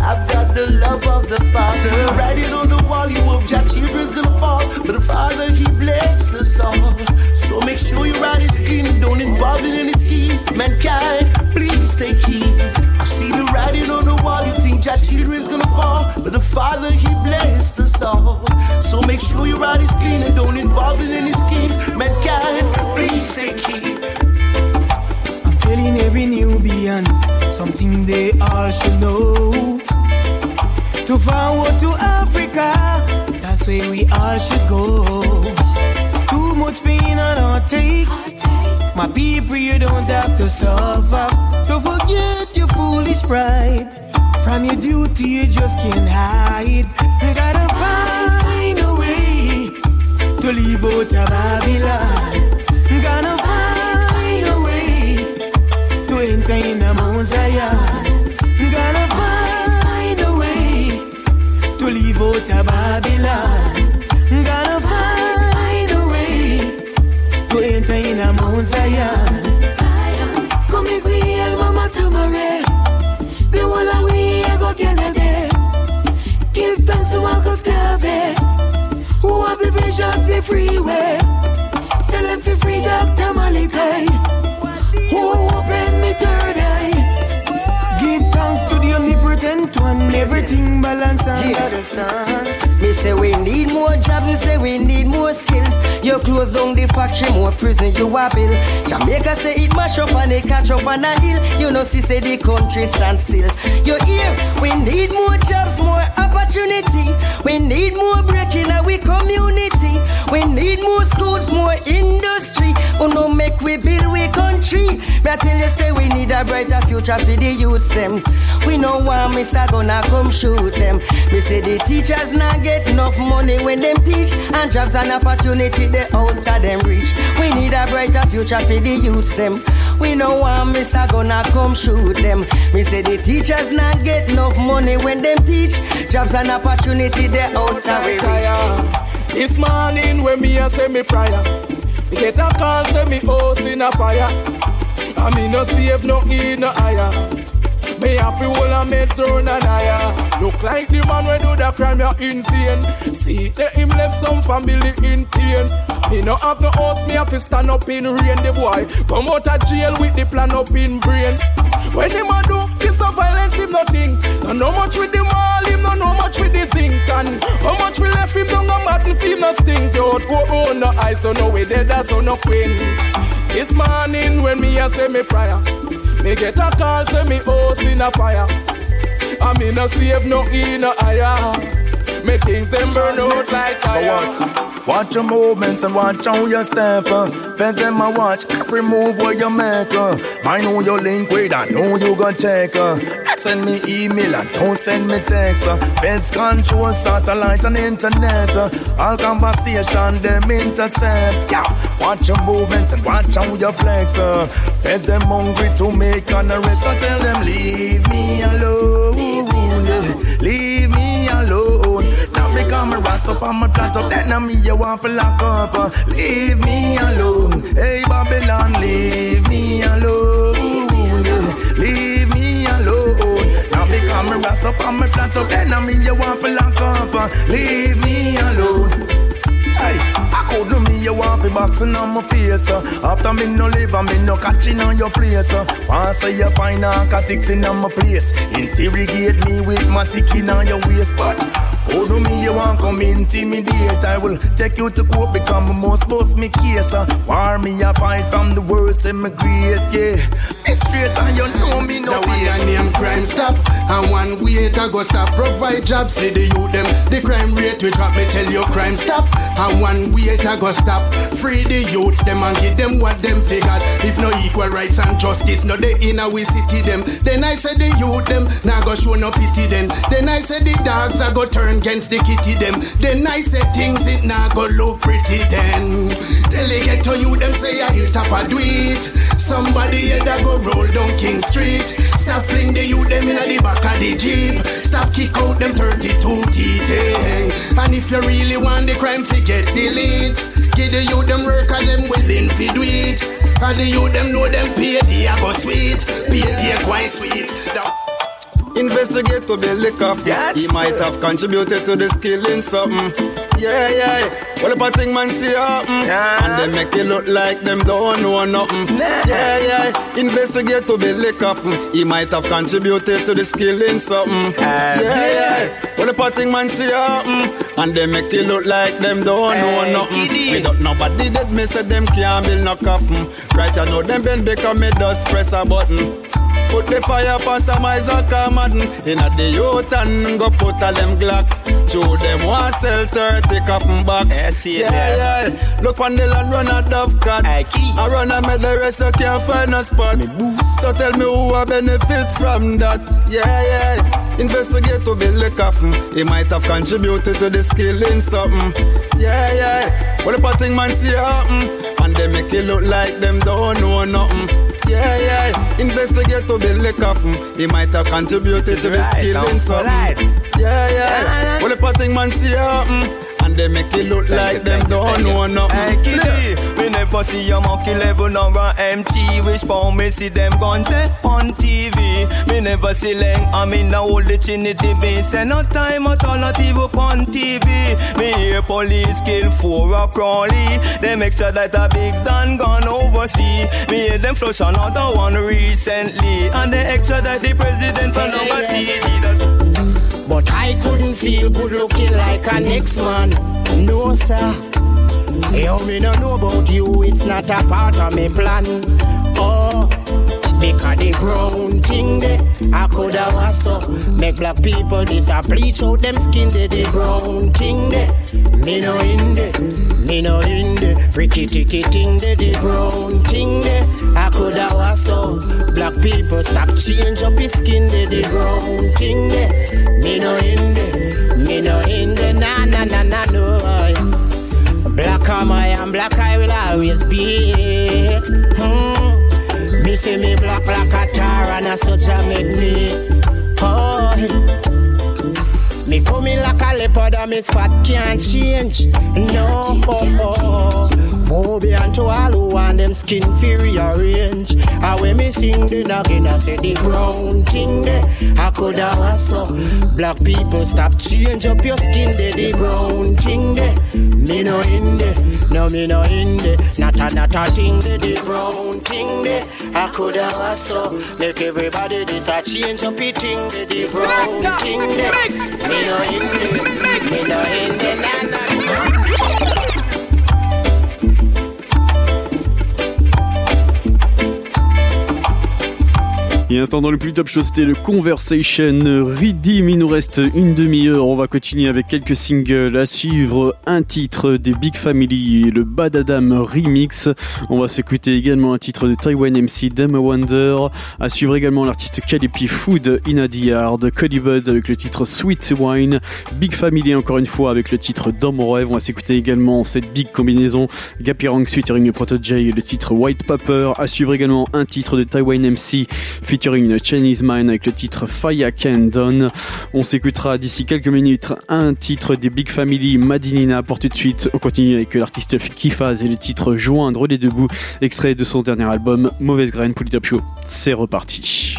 I've got the love of the Father. Writing on the wall, you hope your children's gonna fall. But the Father, He blessed us all. So make sure your heart is clean and don't involve in any schemes. Mankind, please take heed. I see the writing on the wall, you think your children's gonna fall. Father, He blessed us all. So make sure your heart is clean and don't involve in any schemes. Mankind, please take heed. I'm telling every Nubians something they all should know. To forward to Africa, that's where we all should go. Too much pain on our takes. My people, you don't have to suffer. So forget your foolish pride. From your duty, you just can't hide. Gotta find a way to leave out of Babylon. Gonna find a way to enter in the Mount Zion. Gonna find a way to leave out of Babylon. Gonna find a way to enter in a Mount Zion. Have the freeway. Tell them for free Dr. Malachi. Who open me third eye. Give thanks to the omnipotent one. Everything balance under the sun. Me say we need more jobs, me say we need more skills. You close down the factory, more prison you a build. Jamaica say it mash up and it catch up on a hill. You know, see say the country stand still. You hear? We need more jobs, more opportunity. We need more breaking our community. We need more schools, more industry. Oh no, make we build we country. I tell you, say we need a brighter future for the youths them. We know me say gonna come shoot them. Me say the teachers not get enough money when them teach, and jobs and opportunity they out of them reach. We need a brighter future for the youths them. We know want me say gonna come shoot them. Me say the teachers not get enough money when them teach, jobs and opportunity they out of reach. This morning when me a say me prayer, me get a call say me house in a fire. I me no save no in no higher. Me have to hold a meds round and higher. Look like the man when do the crime, you're insane. See that him left some family in pain. Me no have no house, me have to stand up in rain. The boy come out of jail with the plan up in brain. When him a do this a violence, him nothing. No know much with the mall, him no know much with the zinc. And how much we left him down a madden, him no stink. Out go on no eyes, so no we dead, so no queen. This morning when me a say me prayer, me get a call say me house in a fire. I me no save no in no higher. Me things them burn out like fire. Watch your movements and watch how you step. Fence them a watch every move where you make. Mind who you link with, I know you gon' check. Send me email and don't send me text. Fence control, satellite and internet. All conversation them intercept. Yeah. Watch your movements and watch how you flex. Feds them hungry to make an arrest. So tell them leave me alone. Leave me alone. Become a ras up on my plant up. That now me you want to lock up. Uh. Leave me alone. Hey Babylon, leave me alone. Yeah. Leave me alone. Now become a ras up on my plant up. That now me you want to lock up. Uh. Leave me alone. Hey, I could do me, you want fi boxing on my face uh. After me no live I me no catching on your place uh. Once you find narcotics in on my place Interrogate me with my tickin' on your waist But who do me you want come intimidate. I will take you to court become me must bust me case uh. War me a fight from the worst immigrate, yeah. Me straight and you know me no way I name crime stop. And one way to go stop Provide jobs for the youth them. The crime rate we drop me tell you crime stop. And one way to go stop Free the youths them and give them what them figured. If no equal rights and justice No they in our city them. Then I said the youth them Now go show no pity them. Then I said the dogs I go turn against the kitty them. Then I said things it now go look pretty then. Tell they get to you them say I hilltop a do it. Somebody here that go roll down King Street. Stop fling the youth them in the back of the jeep. Stop kick out them 32 teeth. And if you really want the crime to get delete Give the youth them work and them willing to do it. And the youth them know them pay the go sweet. Pay the quite sweet. The- Investigate to be lick off. He might have contributed to the skill in something. Mm. Yeah, yeah. Well, if a thing man see uh, mm. happen, and they make it look like them don't know nothing. Yeah, yeah. Investigate to be lick off. He might have contributed to the skill in something. Mm. Uh, yeah, yeah. Well, if a thing man see happen, and they make it look like them don't know nothing. Me don't nobody dead, me say them can't build no coffin. Right, I know them been because me just press a button. Put the fire past some Isaac and Madden. Inna the youth and go put all them Glock. Show them one sell 30 coffin back. Yeah, see yeah, there. yeah. Look on the land run a dove cut. I I run a med the rest you can't find a spot. So tell me who a benefit from that. Yeah, yeah. Investigate to build the coffin. He might have contributed to the skill in something. Yeah, yeah. Well, the thing man see happen. And they make it look like them don't know nothing. Yeah, yeah. Investigate to build the coffin. He might have contributed to the Right, skill now, in something. right. Yeah, yeah. Well, the thing man see happen. And they make it look like them don't know nothing. Hey, me never see a monkey level on empty. Wish for me see them guns eh, on TV. Me never see Leng, I mean now all the Trinity base. And no time alternative upon TV. Me hear police kill four a Crawley. Them that a big Dan gone overseas. Me hear them flush another one recently. And they extradite the president for number TG. But I couldn't feel good looking like a next man. No, sir. Yo, me no know about you, it's not a part of me plan. Oh, because the brown thing there, I coulda was so. Make black people this a bleach out them skin there, the brown thing there. Me no in there, me no in there. Ricky ticky thing there, the brown thing there. I coulda was so. Black people stop change up his skin there, the brown thing there. Me no in there, me no in there, na na na na no. Black am I and black I will always be. Hmm. Say me black like a tar and a a make me. Oh. Me coming like a leopard and me spot can't change. No, oh, oh. Bobby and to all who want them skin fi rearrange. And when me sing the noggin, I say the brown thing there. I coulda was so. Oh, black people stop change up your skin there, the brown thing there. Me no in there, no me no in there. Not a not a thing there, the brown thing there. I coulda was so. Oh, make everybody this a change up your thing there, the brown thing there. Me no in there, me no in there, na na. Et instant dans le plus top show, c'était le Conversation Redeem. Il nous reste une demi-heure. On va continuer avec quelques singles à suivre. Un titre des Big Family, le Bad Adam Remix. On va s'écouter également un titre de Taiwan MC, Dem Wonder. À suivre également l'artiste Calipi Food, In a Cody Bud avec le titre Sweet Wine. Big Family encore une fois avec le titre Dans mon. On va s'écouter également cette big combinaison. Gapirang featuring Proto J, le titre White Pepper. À suivre également un titre de Taiwan MC featuring Chinese Mind avec le titre Fire Can Done. On s'écoutera d'ici quelques minutes un titre des Big Family Madinina. Pour tout de suite, on continue avec l'artiste Kifaz et le titre Joindre les deux extrait de son dernier album Mauvaise Graine pour Show. C'est reparti.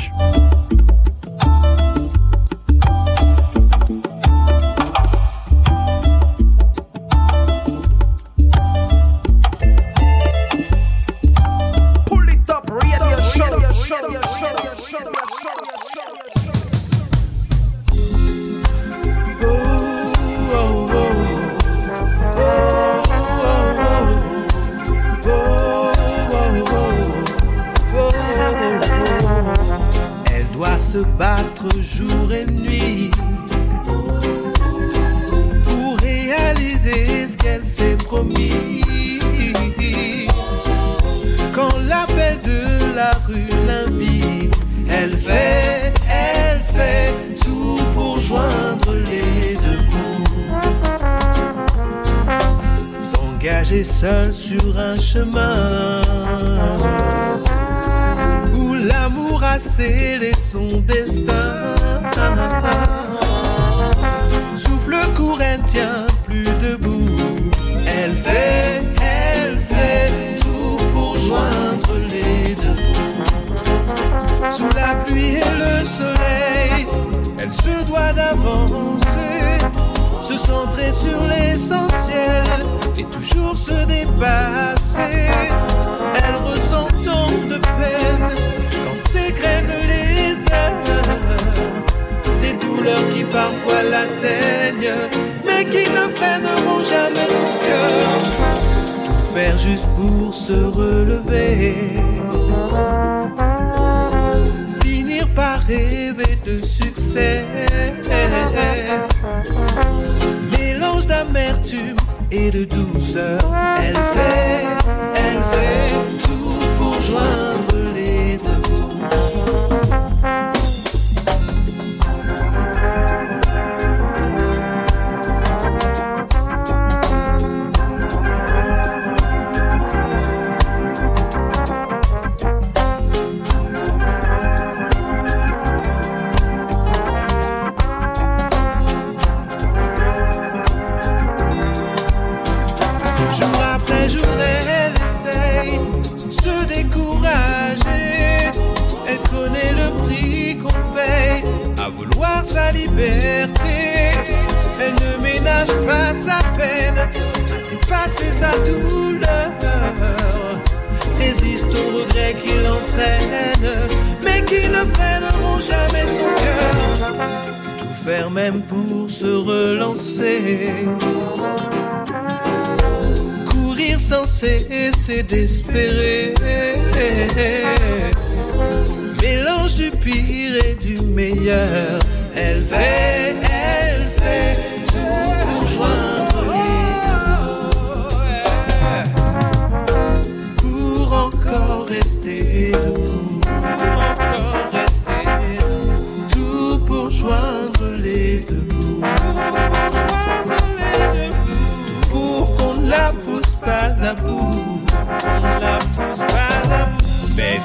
Se battre jour et nuit pour réaliser ce qu'elle s'est promis. Quand l'appel de la rue l'invite, elle fait, elle fait tout pour joindre les deux bouts. S'engager seule sur un chemin l'amour a scellé son destin. Souffle court, elle tient plus debout. Elle fait, elle fait tout pour joindre les deux bouts. Sous la pluie et le soleil, elle se doit d'avancer, se centrer sur l'essentiel et toujours se dépasser. Elle ressent tant de peine graines les aiment. Des douleurs qui parfois l'atteignent, mais qui ne freineront jamais son cœur. Tout faire juste pour se relever. rêver de succès. Mélange d'amertume et de douceur, elle fait, elle fait tout pour joindre sa peine à dépasser sa douleur. Résiste aux regrets qui l'entraînent, mais qui ne freineront jamais son cœur. Tout faire même pour se relancer courir sans cesser d'espérer. Mélange du pire et du meilleur. Elle fait, pas à bout. La pousse pas à. Mais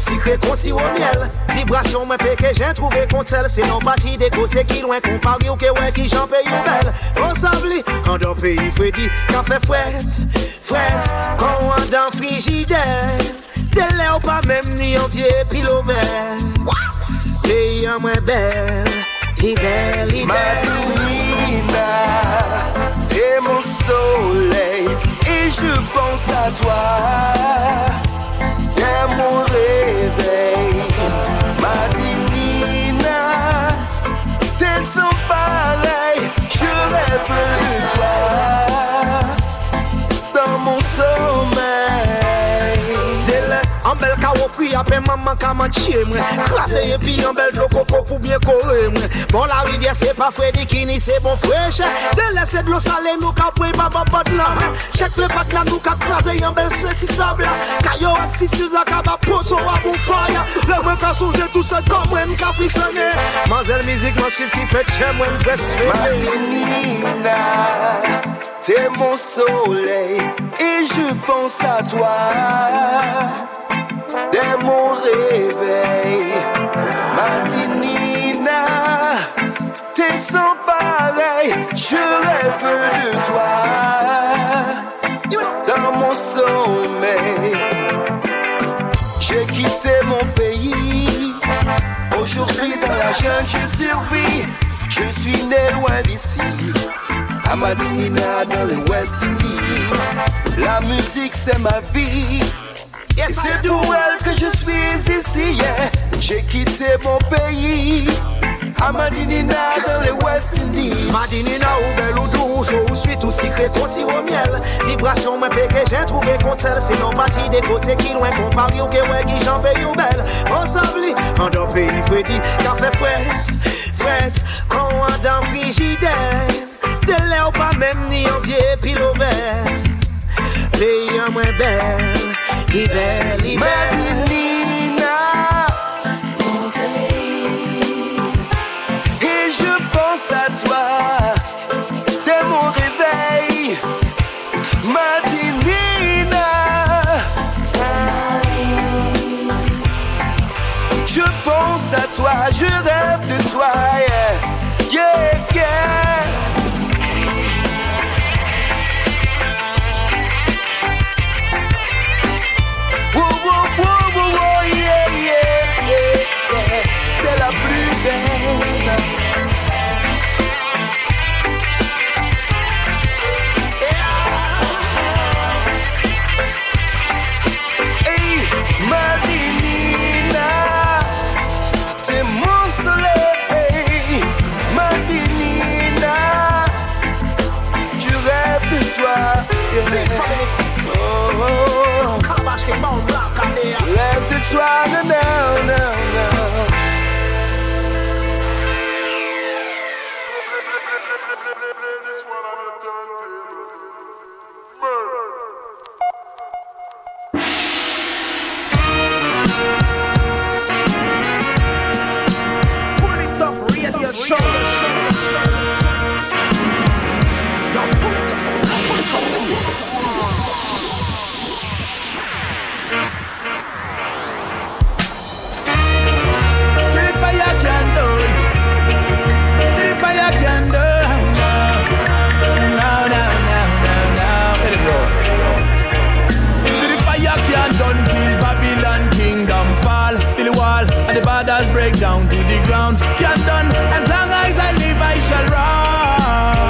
sikre kon si o miel Vibrasyon mwen peke jen trouve kontel Se nan pati de kote ki lwen Kompari ou ke wè ki jan pe yu bel An sabli, an dan peyi fredi Kan fe fwes, fwes Kon an dan frigide Dele ou pa mem ni an pie pilomel Peyi an mwen bel Li bel, li bel Matinina T'es mon soleil Et je pense à toi. Rêve pri apè maman kamanche mwen. Krasè epi yon bel dlo koko pou byen kore mwen. Bon la rivye se pa fwe di kini se bon fweche Dele se dlo sale nou ka pwe baba bad bon nan Chek le bak la nou ka krasè yon bel swe si sabla Kayo ak si sil zaka ba poso wap ou faya Le mwen ka souje tout se kom mwen ka frisone Manzel mizik mwen suiv ki fet che mwen presfe Martinina, t'es mon soleil et je pense à toi. T'es mon réveil, Martinina, t'es sans pareil. Je rêve de toi dans mon sommeil. J'ai quitté mon pays. Aujourd'hui dans la jungle je survis. Je suis né loin d'ici. À Madinina dans les West Indies. La musique c'est ma vie. Et c'est pour elle que je suis ici. yeah. J'ai quitté mon pays. À Madinina dans les West Indies. Madinina ou belle ou douce ou suite ou secret qu'on si au miel Vibration moi que j'ai trouvé contre elle C'est non parti des côtés qui loin qu'on parle ou que ouais qui j'en paye ou belle On s'abli en d'un pays Freddy fait fouette, fouette Quand on dans frigidaire De l'air ou pas même ni en pied pile au vert Pays en moins belle, l'hiver, l'hiver. Madinina, mon pays. Et je pense à toi. Rêve de toi, break down to the ground. Can't done as long as I live, I shall rise.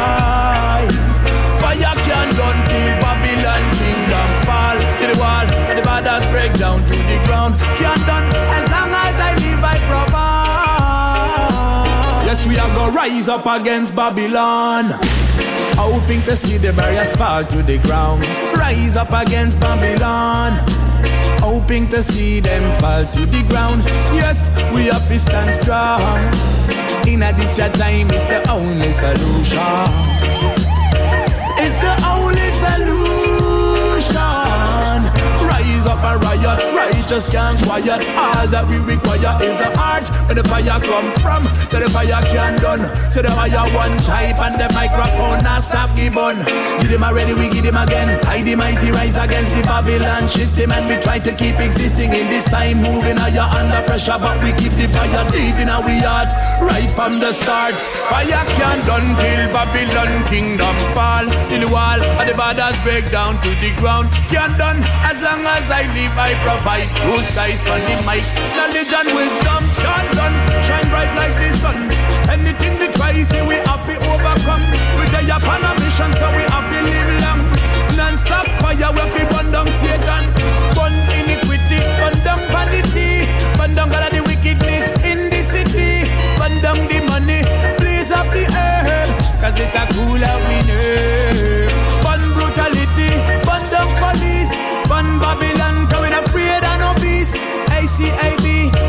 Fire can done till Babylon kingdom fall. Till the wall and the borders break down to the ground. Can't done as long as I live, I provide. Yes, we are gonna rise up against Babylon. Hoping to see the barriers fall to the ground. Rise up against Babylon. Hoping to see them fall to the ground. Yes, we have to stand strong. In a this time is the only solution. It's the only solution. Rise up and riot, righteous can't quiet. All that we require is the heart where the fire come from. So the fire can done. So the fire one type and the microphone now stop gibbon. Give them already, we give them again. I the mighty rise against the Babylon system and we try to keep existing in this time. Moving higher under pressure, but we keep the fire deep in our heart. Right from the start. Fire can done till Babylon kingdom fall. Till the wall and the borders break down to the ground. Can done as long as I live, I provide. Bruce dice on the mic. Knowledge and wisdom can done. Shine bright like the sun. Anything we try, say we have to overcome. We day upon a mission, so we have to live long. Non-stop fire, we have to burn down Satan. Burn iniquity, burn down vanity. Burn down all of the wickedness in the city. Burn down the money, blaze up the earth. Cause it a cool out we And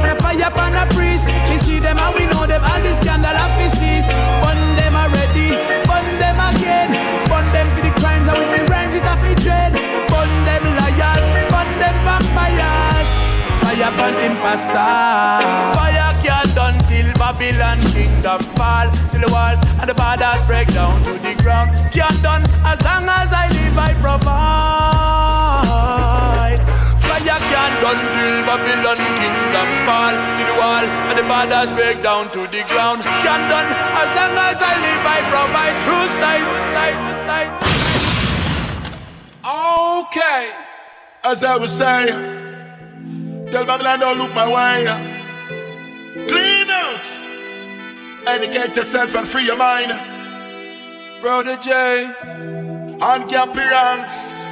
a fire upon a priest. We see them and we know them, and the scandal of we cease. Burn them already, burn them again. Burn them for the crimes and with me rhymes it off me dread. Burn them liars, burn them vampires. Fire burn imposters. Fire can't done till Babylon kingdom fall. Till the walls and the borders break down to the ground. Can't done as long as I live, I provide. Done till Babylon kingdom fall. Till the wall and the borders break down to the ground. Can't done as long as I live, I provide. True style. Okay. As I was saying, tell Babylon don't look my way. Clean out. Educate yourself and free your mind. Brother J. And Gappy Ranks.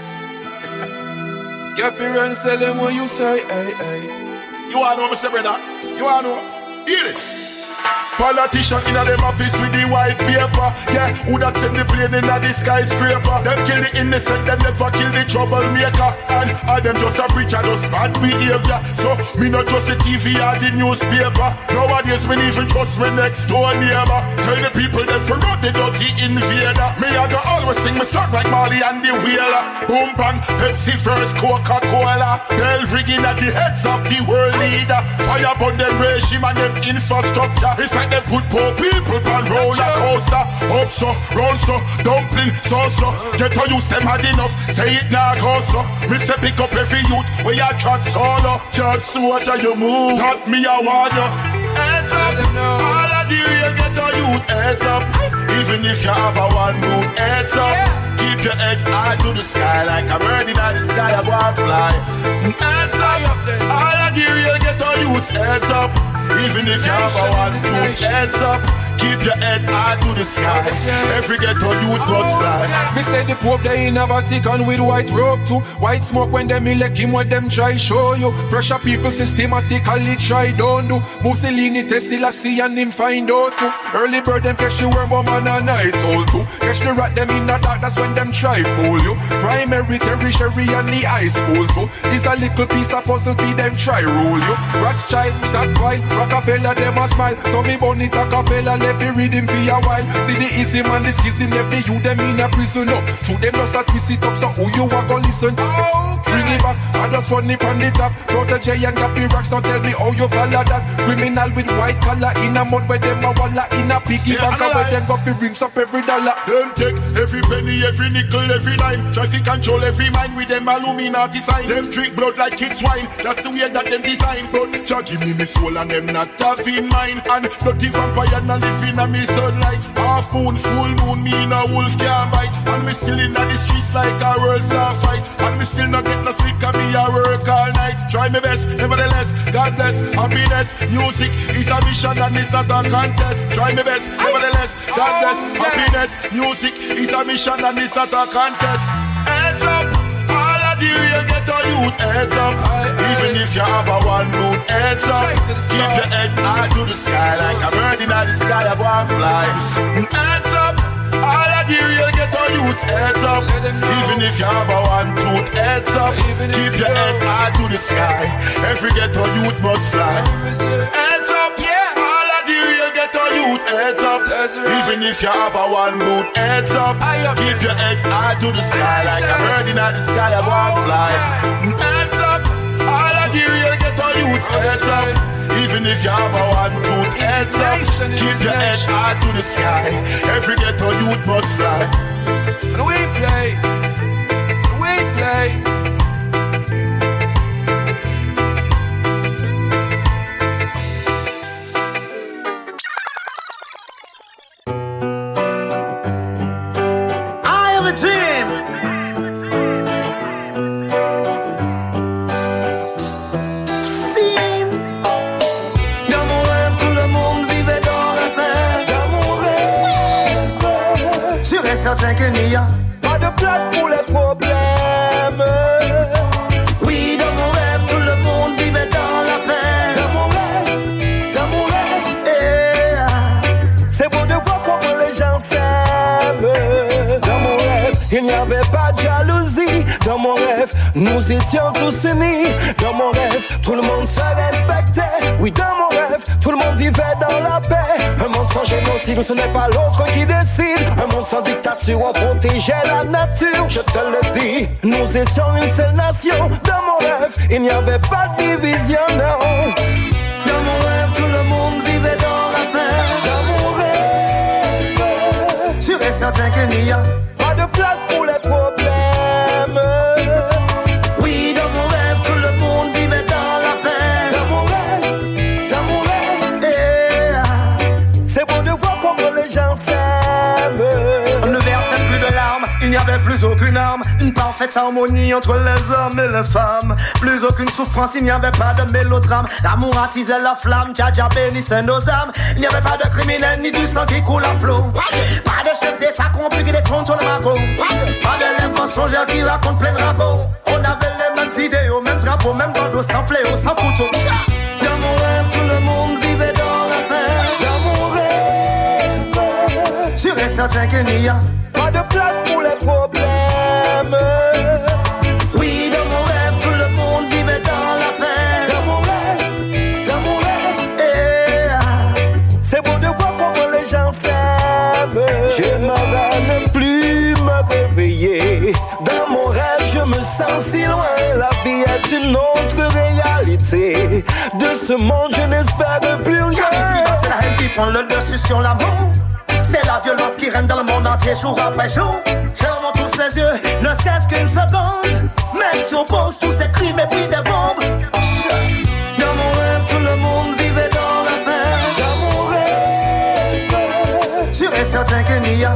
Gappy Ranks, tell them what you say, hey, hey. You wanna know, Mr. Brother? You wanna know? Hear this. Politician in a them office with the white paper. Yeah, who that send the plane in a the skyscraper? Them kill the innocent, them never kill the troublemaker. And I them just a preacher, just bad behavior. So me not trust the TV or the newspaper. Nowadays me even trust my next door neighbor. Tell the people them for run the dirty invader. Me I go always sing my song like Marley and the Wailer. Boom bang, Pepsi first, Coca Cola. Tell rigging at the heads of the world leader. Fire upon them regime and them infrastructure. It's like they put poor people on roller coaster. Up so, round so, dumpling so so. Get to use them hard enough. Say it now, go so. Me say pick up every youth where you chat solo. Just watch how you move. Not me, I want you. Heads up, all of the real get to youth. Heads up, even if you have a one mood. Heads up. Keep your head high to the sky like a bird in the sky. I go and fly. Heads up, all of the real get to youth. Heads up, even if you have a one mood. Heads up. Keep your head high to the sky. Every ghetto youth must fly. Me say the Pope they in a Vatican with white robe too. White smoke when them elect him what them try show you. Pressure people systematically try don't do. Mussolini test see and him find out too. Early bird them catch the worm man and night old too. Catch the rat them in the dark that's when them try fool you. Primary, tertiary and the high school too. Is a little piece of puzzle for them try rule you. Rothschild, stop while Rockefeller them a smile. So me bonnet a capella left the rhythm for a while. See the easy man, this kissing left the you them in a prison up. True them just a twist it up, so who you a go listen? Bring it back, I just run it from the top. Protege and Gappy Ranks, don't tell me how you follow that. Criminal with white collar in a mud where them a walla in a piggy Yeah, bank where them got fi rings up every dollar. Them take every penny, every nickel, every dime. Traffic control every mind with them Illuminati sign. Them drink blood like it's wine. That's the way that them design. But Jah give me me soul and them not tough in mind. And dirty vampire not living on me sunlight. Half moon, full moon, me in a wolf can't bite. And me still in the streets like a world star fight. And me still not get no sleep, can be a work all night. Try my best, nevertheless, God bless, happiness. Music is a mission and it's not a contest. Try my best, nevertheless, God bless, happiness. Music is a mission and it's not a contest. The real ghetto youth. Heads up, even if you have a one mood. Heads up, keep your head high to the sky like a bird in the sky. I go and fly. Heads up. All of the real ghetto youths, heads up. Even if you have a one tooth, heads up. Keep your head high to the sky. Every ghetto youth must fly. Youth, heads up. Even if you have a one boot, heads up. Keep your head high to the sky like a bird in the sky. I want fly. Mm, heads up. All of the real ghetto youths, heads up. Even if you have a one tooth, heads up. Keep your head high to the sky. Every ghetto youth must fly. And we play, we play. Certain qu'il n'y a pas de place pour les problèmes. Nous étions tous unis. Dans mon rêve, tout le monde se respectait. Oui, dans mon rêve, tout le monde vivait dans la paix. Un monde sans génocide, ce n'est pas l'autre qui décide. Un monde sans dictature, on protégeait la nature. Je te le dis, nous étions une seule nation. Dans mon rêve, il n'y avait pas de division, non. Dans mon rêve, tout le monde vivait dans la paix. Dans mon rêve, sûr et certain qu'il n'y a parfaite harmonie entre les hommes et les femmes. Plus aucune souffrance, il n'y avait pas de mélodrame. L'amour attisait la flamme, Dja bénissait nos âmes. Il n'y avait pas de criminel ni du sang qui coule à flot. Pas de chef d'état des comptes sur le magot. Pas de lèvres mensongères qui racontent plein de ragots. On avait les mêmes idéaux, même drapeau, même bandeau, sans fléau, sans couteau. Dans mon rêve, tout le monde vivait dans la paix. Dans mon rêve, et certain qu'il n'y a pas de place pour les problèmes. Oui, dans mon rêve, tout le monde vivait dans la paix. Dans mon rêve, dans mon rêve, eh, c'est beau de voir comment les gens s'aiment. J'aimerais ne plus me réveiller. Dans mon rêve, je me sens si loin. La vie est une autre réalité. De ce monde, je n'espère plus rien. Ici, c'est la haine qui prendre le dessus sur l'amour. C'est la violence qui règne dans le monde entier jour après jour. Fermons tous les yeux, ne serait-ce qu'une seconde. Même si on pose tous ces crimes et puis des bombes. Dans mon rêve, tout le monde vivait dans la paix. Dans mon rêve, sûr et certain qu'il n'y a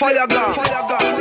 fire gun. Fire gun.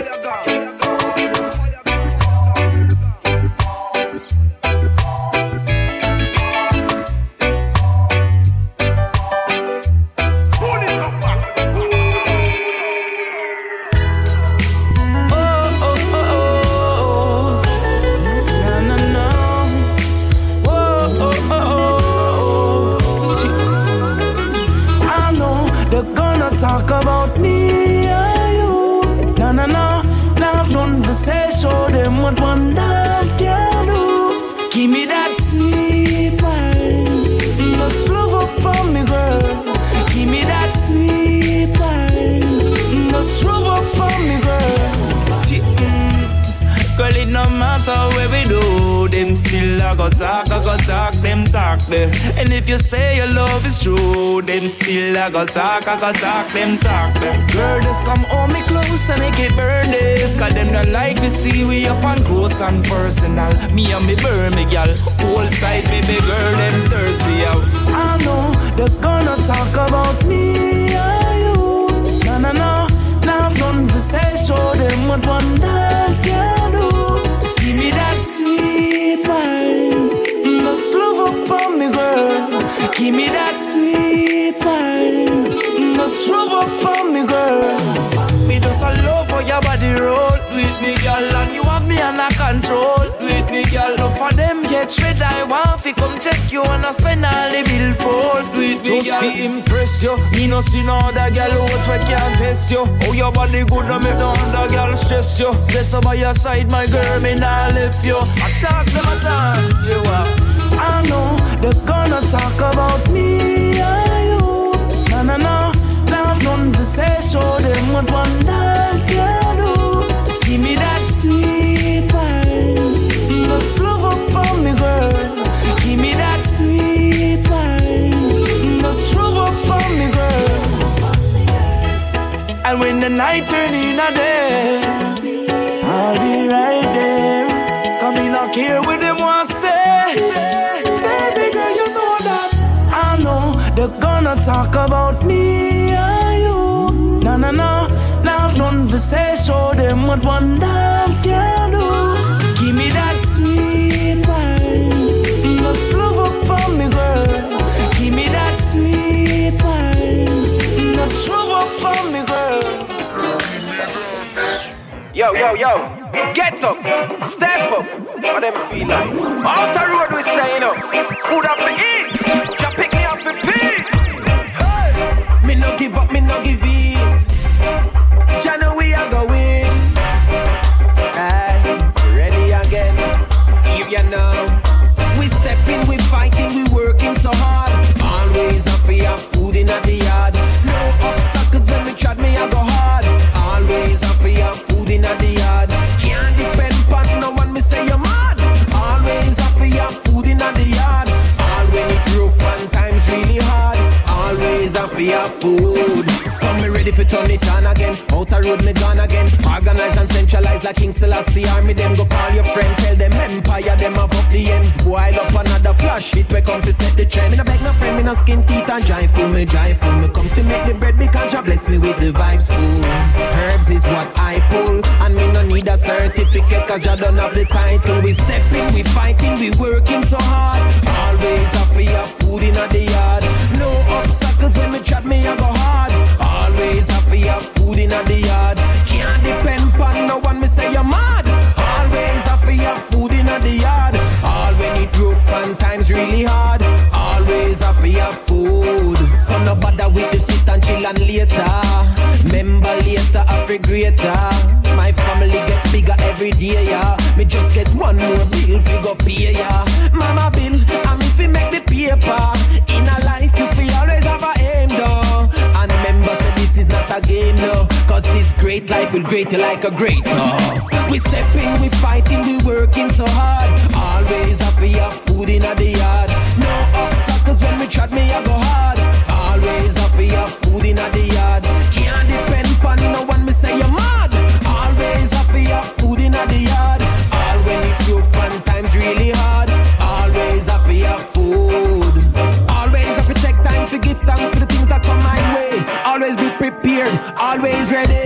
Go talk, a go talk, them talk there. And if you say your love is true, them still a go talk, a go talk, them talk there. Girl, just come hold me close and make it burn them. Cause them not like to see we up on close and personal. Me and me burn me gal, hold tight, baby girl, them thirsty out. I know they're gonna talk about me and you. Na na na, now done to say, show them what one dance can Give me that sweet wine, just rub up on me, girl. Me just a love for your body roll with me, girl, and you have me under control with me, girl. No for them get shred, I want fi come check you and I spend all the bill for with me, Just girl. fi impress you. Me no see no other girl out where can't test you. Oh, your body good, no make no other girl stress you. Her by your side, my girl, me nah left you. Attack them, attack you are. I know they're gonna talk about me and you. Na na na, now I've done to say, show them what one dance can do. Give me that sweet wine, just love up on me, girl. Give me that sweet wine, just rub up on me, girl. And when the night turn in a day, I'll be right there. Come in, I care they're talk about me and you. Na na na, now done to say, show them what one dance can do. Give me that sweet wine, just love up on me, girl. Give me that sweet wine, just rub up on me, girl. Yo, yo, yo, get up, step up, what them feel like? Out the road we say, you know, food up to eat, give up, me no give in. Know we are going. Aye, ready again. If you know, we stepping, we fighting, we working so hard. Always for your food in the yard. No obstacles when we trod me, I go hard. Always for your food in the yard. Can't depend on no one, me say you're mad. Always for your food in the yard. All when it rough and times really hard. Always for your food. Ready for turn it on again. Outer road me gone again. Organize and centralize like King Selassie Army. Them go call your friend, tell them empire. Them have up the ends. Boil up another flash. It we come to set the trend. Me no beg no friend, me no skin teeth and joyful. Me joyful. Me come to make the bread because Jah bless me with the vibes full. Herbs is what I pull. And me no need a certificate cause Jah don't have the title. We stepping, we fighting, we working so hard. Always have for your food in the yard. No obstacles in the yard. Can't depend on no one me say you're mad. Always have your food in the yard. All when it rough and times really hard. Always have your food. So no bother with the sit and chill and later. Member later, I greater. My family get bigger every day, yeah. Me just get one more bill, fi go pay, yeah. Mama bill, and if you make the paper. In a life, you feel always have a aim, though. And remember, say this is not a game, no. Great life will great you like a great, no. We stepping, we fighting, we working so hard. Always have your food in the yard. No obstacles when we trot me, I go hard. Always have your food in the yard. Can't depend on no one, me say you're mad. Always have your food in the yard. All when it rough and times really hard. Always have your food. Always have to take time to give thanks for the things that come my way. Always be prepared, always ready.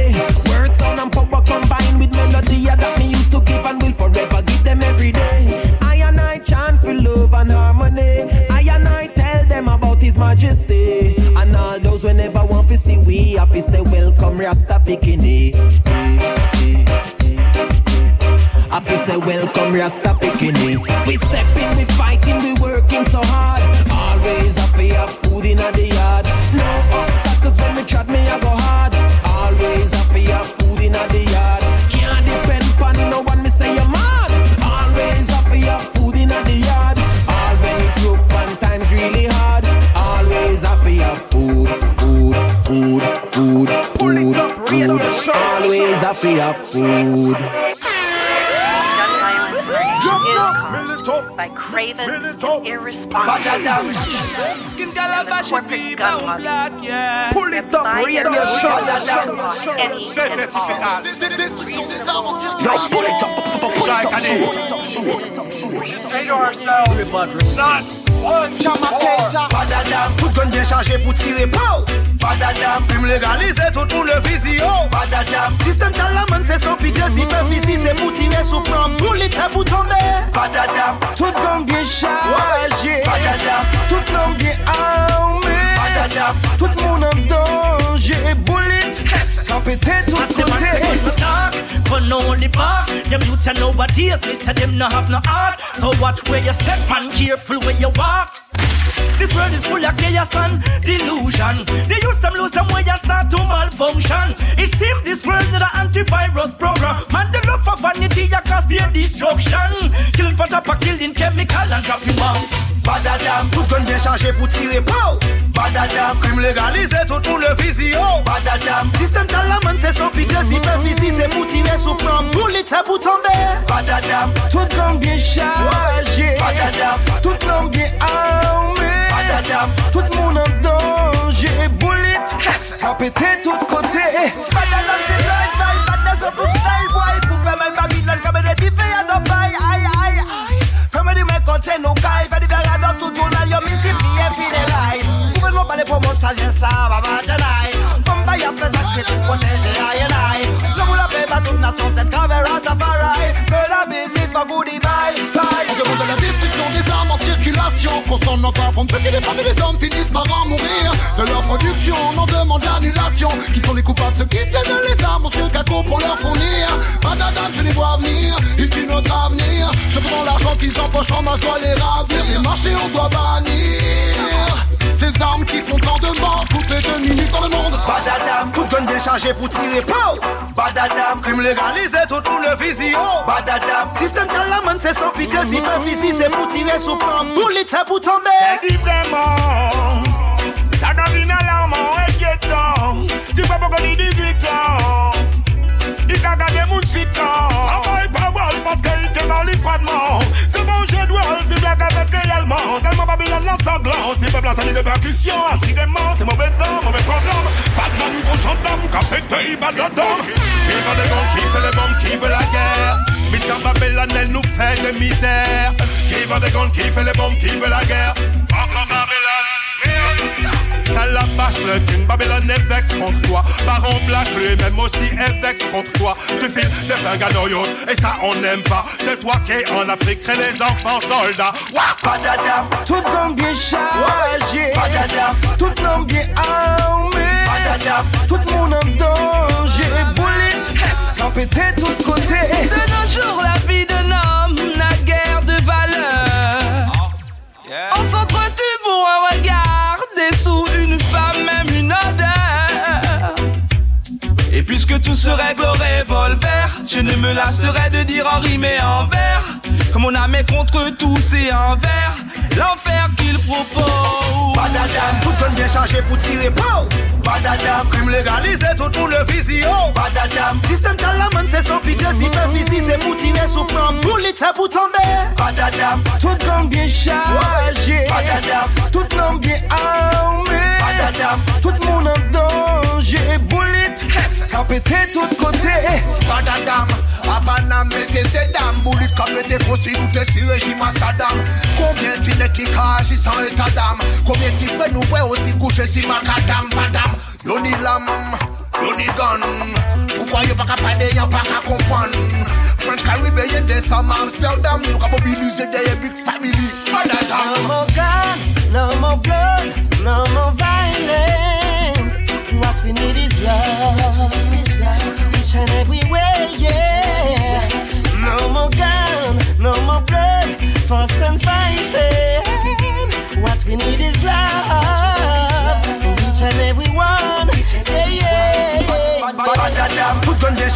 Majesty. And all those who never want to see we have to say welcome Rasta Bikini. I feel say welcome Rasta Bikini. We we fighting, we working Always have to have food. by craven and irresponsible. Fucking calabash corporate be gun bound lobby. black, yeah. Pull it up, radio show. Yo, pull it up, pull it up, Say to ourselves, not one Chamakeja Badadam, tout gun bien chargé pour tirer Pow Badadam, crime légalisé, tout le monde le visio Badadam, système talaman c'est sans pitié Si fait physique c'est pour tirer sous plan Bullet c'est pour tomber tout gun bien chargé Badadam, tout l'homme bien armé. Badadam, tout le monde en danger. Bullet, quand pété tout côté. Gun only park, them youths are nobodies, Mister them no have no heart. So watch where you step, man, careful where you walk. This world is full of chaos and delusion. They use them lose them where you start to malfunction. It seems this world need an antivirus program. Man, the love for vanity, you cause be destruction. Killing for of killing chemical and dropping bombs. Badadam, tout gun bien chargé pour tirer Pow Badadam, crime légalisé, tout monde le visio Badadam, système talaman c'est sans pitié Si fait physique c'est pour tirer sous plan Bullet c'est pour tomber Badadam, tout gun bien chargé Badadam, tout l'homme bien armé Badadam, tout le monde en danger Bullet, qu'a pété tout côté Badadam, c'est life, vibe, badness up to style, boy. Coupe même Babylone, comme des diffés à nos pailles, aïe, aïe, aïe. Comme des mecs côté nos cailles, fait des blagues dans tout journal, yo, multiplié, fidèle. Gouvernement parler pour mon sagesse, ça, baba, janaï. Qu'on s'en encore pour que les femmes et les hommes finissent par en mourir. De leur production, on en demande l'annulation. Qui sont les coupables, ceux qui tiennent les armes Sur caco pour leur fournir. Madame, je les vois venir, ils tuent notre avenir. Cependant l'argent qu'ils empochent en masse doit les ravir. Les marchés on doit bannir Ces armes qui font tant de morts toutes les deux minutes dans le monde. Badadam, tout gun bien chargé pour tirer. Pow! Badadam, crime légalisé, tout le monde le visio. Badadam, système talaman c'est sans pitié. Si fait physique c'est pour tirer sous plan Bullet c'est pour tomber. Dis vraiment, ça devient alarmant, inquiétant. Tu peux pas gagner 18 ans. Il t'a gagné mon site Travaille pas parce qu'il te dans les froidement. Le réellement. Tellement Babylone la sanglant. Si peuple a sali de percussion, assidément, c'est mauvais temps, mauvais programme. Batman contre gendarme, capété, balle de dame. Qui veut des guns, qui fait les bombes, qui veut la guerre. Mr. Babylone, elle nous fait de misère. Qui veut des guns, qui fait les bombes, qui veut la guerre. Calabash, le king, Babylone est vex contre toi. Baron Black, lui-même aussi est vex contre toi. Tu files des flingues à et ça on n'aime pas. C'est toi qui es en Afrique, crée les enfants soldats. Wouah! Badadam, tout comme bien chargé. Badadam, tout l'homme bien armé. Badadam, tout le monde en danger. Bullet, quand pété tout côté. De nos jours, la vie que tout se règle au revolver. Je ne me lasserai de dire en rime et en vers comme on a met contre tous et envers. L'enfer qu'il propose. Badadam, tout le monde bien chargé pour tirer pour. Badadam, crime légalisé, tout le monde le visio. Badadam, système talaman, c'est sans pitié. Si fait physique, c'est pour tirer sous plan. Bullet, c'est pour tomber. Badadam, tout le monde bien chargé. Badadam, tout le monde bien armé. Badadam, tout le monde en danger. Bullet, qu'a pété tout côté. Badadam, Abanam, mais c'est ces dames. Fossile ou t'es si régime à Saddam Combien qui sans état d'âme? Combien nous voir aussi coucher si macadam Badam, yo ni l'âme, yo gun Pourquoi yo pas capable de y'a pas qu'à comprendre. French Caribbean, des some Amsterdam. Nous qu'à mobiliser des big family. No Badadam more gun, no more blood, no more violence.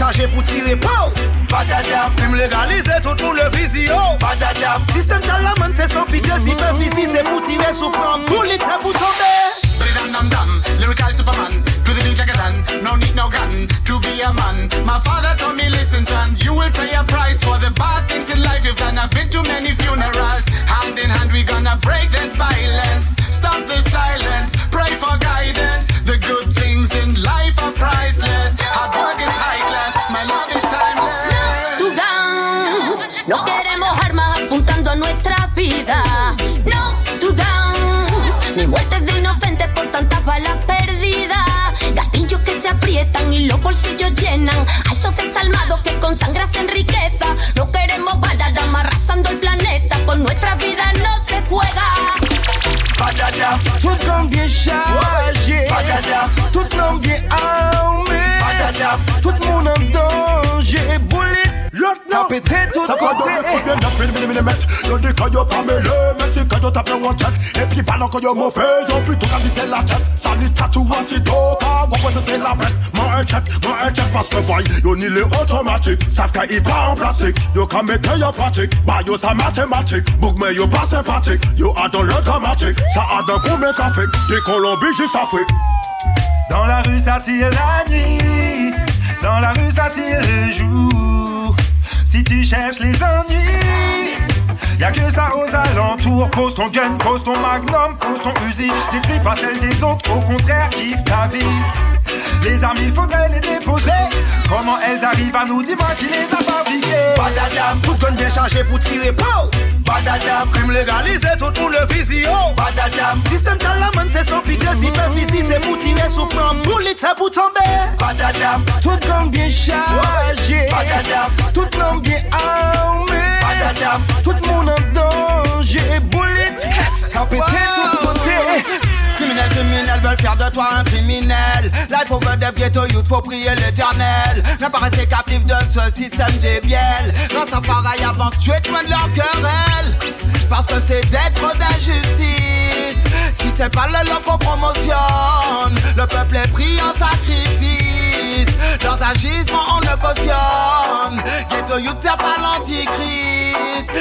Gun bien chargé pour tirer pour Badadam, crime légalisé, tout le monde le visio Badadam, système talaman c'est sans pitié Si oh. fait physique c'est pour tirer sous plan Bullet c'est pour tomber. Dam dam dam, lyrical superman. To the beat like a tan, no need no gun. To be a man, my father told me listen son. You will pay a price for the bad things in life. You've done, I've been to many funerals. Hand in hand we gonna break that violence. Stop the silence, pray for guidance. The good things in life are priceless balas perdidas. Gatillos que se aprietan y los bolsillos llenan. A esos desalmados que con sangre hacen riqueza. No queremos balas arrasando el planeta. Con nuestra vida no se juega. Badadam, tout gun bien chargé Badadam, tout l'homme bien armé Badadam, tout le monde en danger Bullet, l'autre pété donner combien d'après le millimètre Yo dis que yo pas mêlé Même si que yo tape one check. Et puis pendant que yo mauvais Yo plutôt qu'à viser la tête Ça dit tatou aussitôt Car moi c'était la bête Moi un check, moi un check Parce boy. Yo ni les automatiques Savent qu'il pas en plastique Yo quand mettez yo pratique Bah yo ça mathématique Book mais yo pas sympathique Yo a dans le dramatique Ça a dans combien café Des Colombie jusqu'à Afrique Dans la rue ça tire la nuit, dans la rue ça tire le jour. Si tu cherches les ennuis, y'a que ça aux alentours. Pose ton gun, pose ton magnum, pose ton usine. Détruis pas celle des autres, au contraire, kiffe ta vie. Les armes, il faudrait les déposer. Comment elles arrivent à nous, dis-moi qui les a fabriquées. Badadam, tout gun bien chargé pour tirer Badadam, crime légalisé, tout le monde le visio. Badadam, système talaman c'est sans pitié Si fait physique c'est pour tirer sous plan. Bullet c'est pour tomber. Badadam, tout gun bien chargé. Badadam, tout l'homme bien armé. Badadam, tout le monde en danger. Bullet, qu'a pété tout côté Criminels, criminels veulent faire de toi un criminel. Life over the ghetto youth, faut prier l'éternel. Ne pas rester captif de ce système débiel. Rastafari avance, tu es loin de leur querelle. Parce que c'est d'être d'injustice. Si c'est pas le love qu'on promotionne, le peuple est pris en sacrifice. Leurs agissements, on le cautionne. Ghetto youth, c'est pas l'antichrist.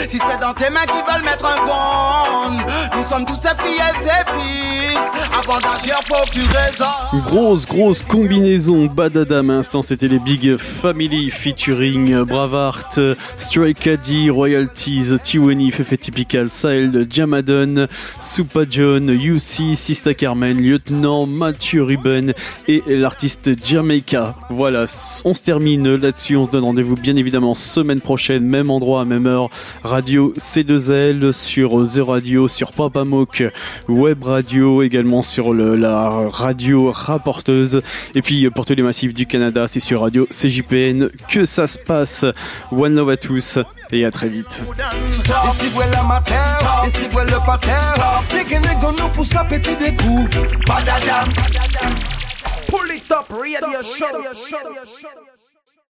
Si c'est dans tes mains qui veulent mettre un gun, nous sommes tous ses filles et ses fils. Avant d'agir, faut que tu raisonnes. Grosse, grosse combinaison Badadam. À l'instant, c'était les Big Family featuring Bravart, Stray Caddy, Royalties, Tiwani, Fefe Typical, Sahel, Jamadon, Supa John, UC, Sista Carmen, Lieutenant, Mathieu Ruben et l'artiste Jamaica. Voilà, on se termine là-dessus. On se donne rendez-vous bien évidemment semaine prochaine, même endroit, même heure. Radio C2L sur The Radio, sur Papa Moke, Web Radio, également sur la radio rapporteuse. Et puis pour tous les massifs du Canada, c'est sur Radio CJPN que ça se passe. One love à tous et à très vite. Pull it up, radio show.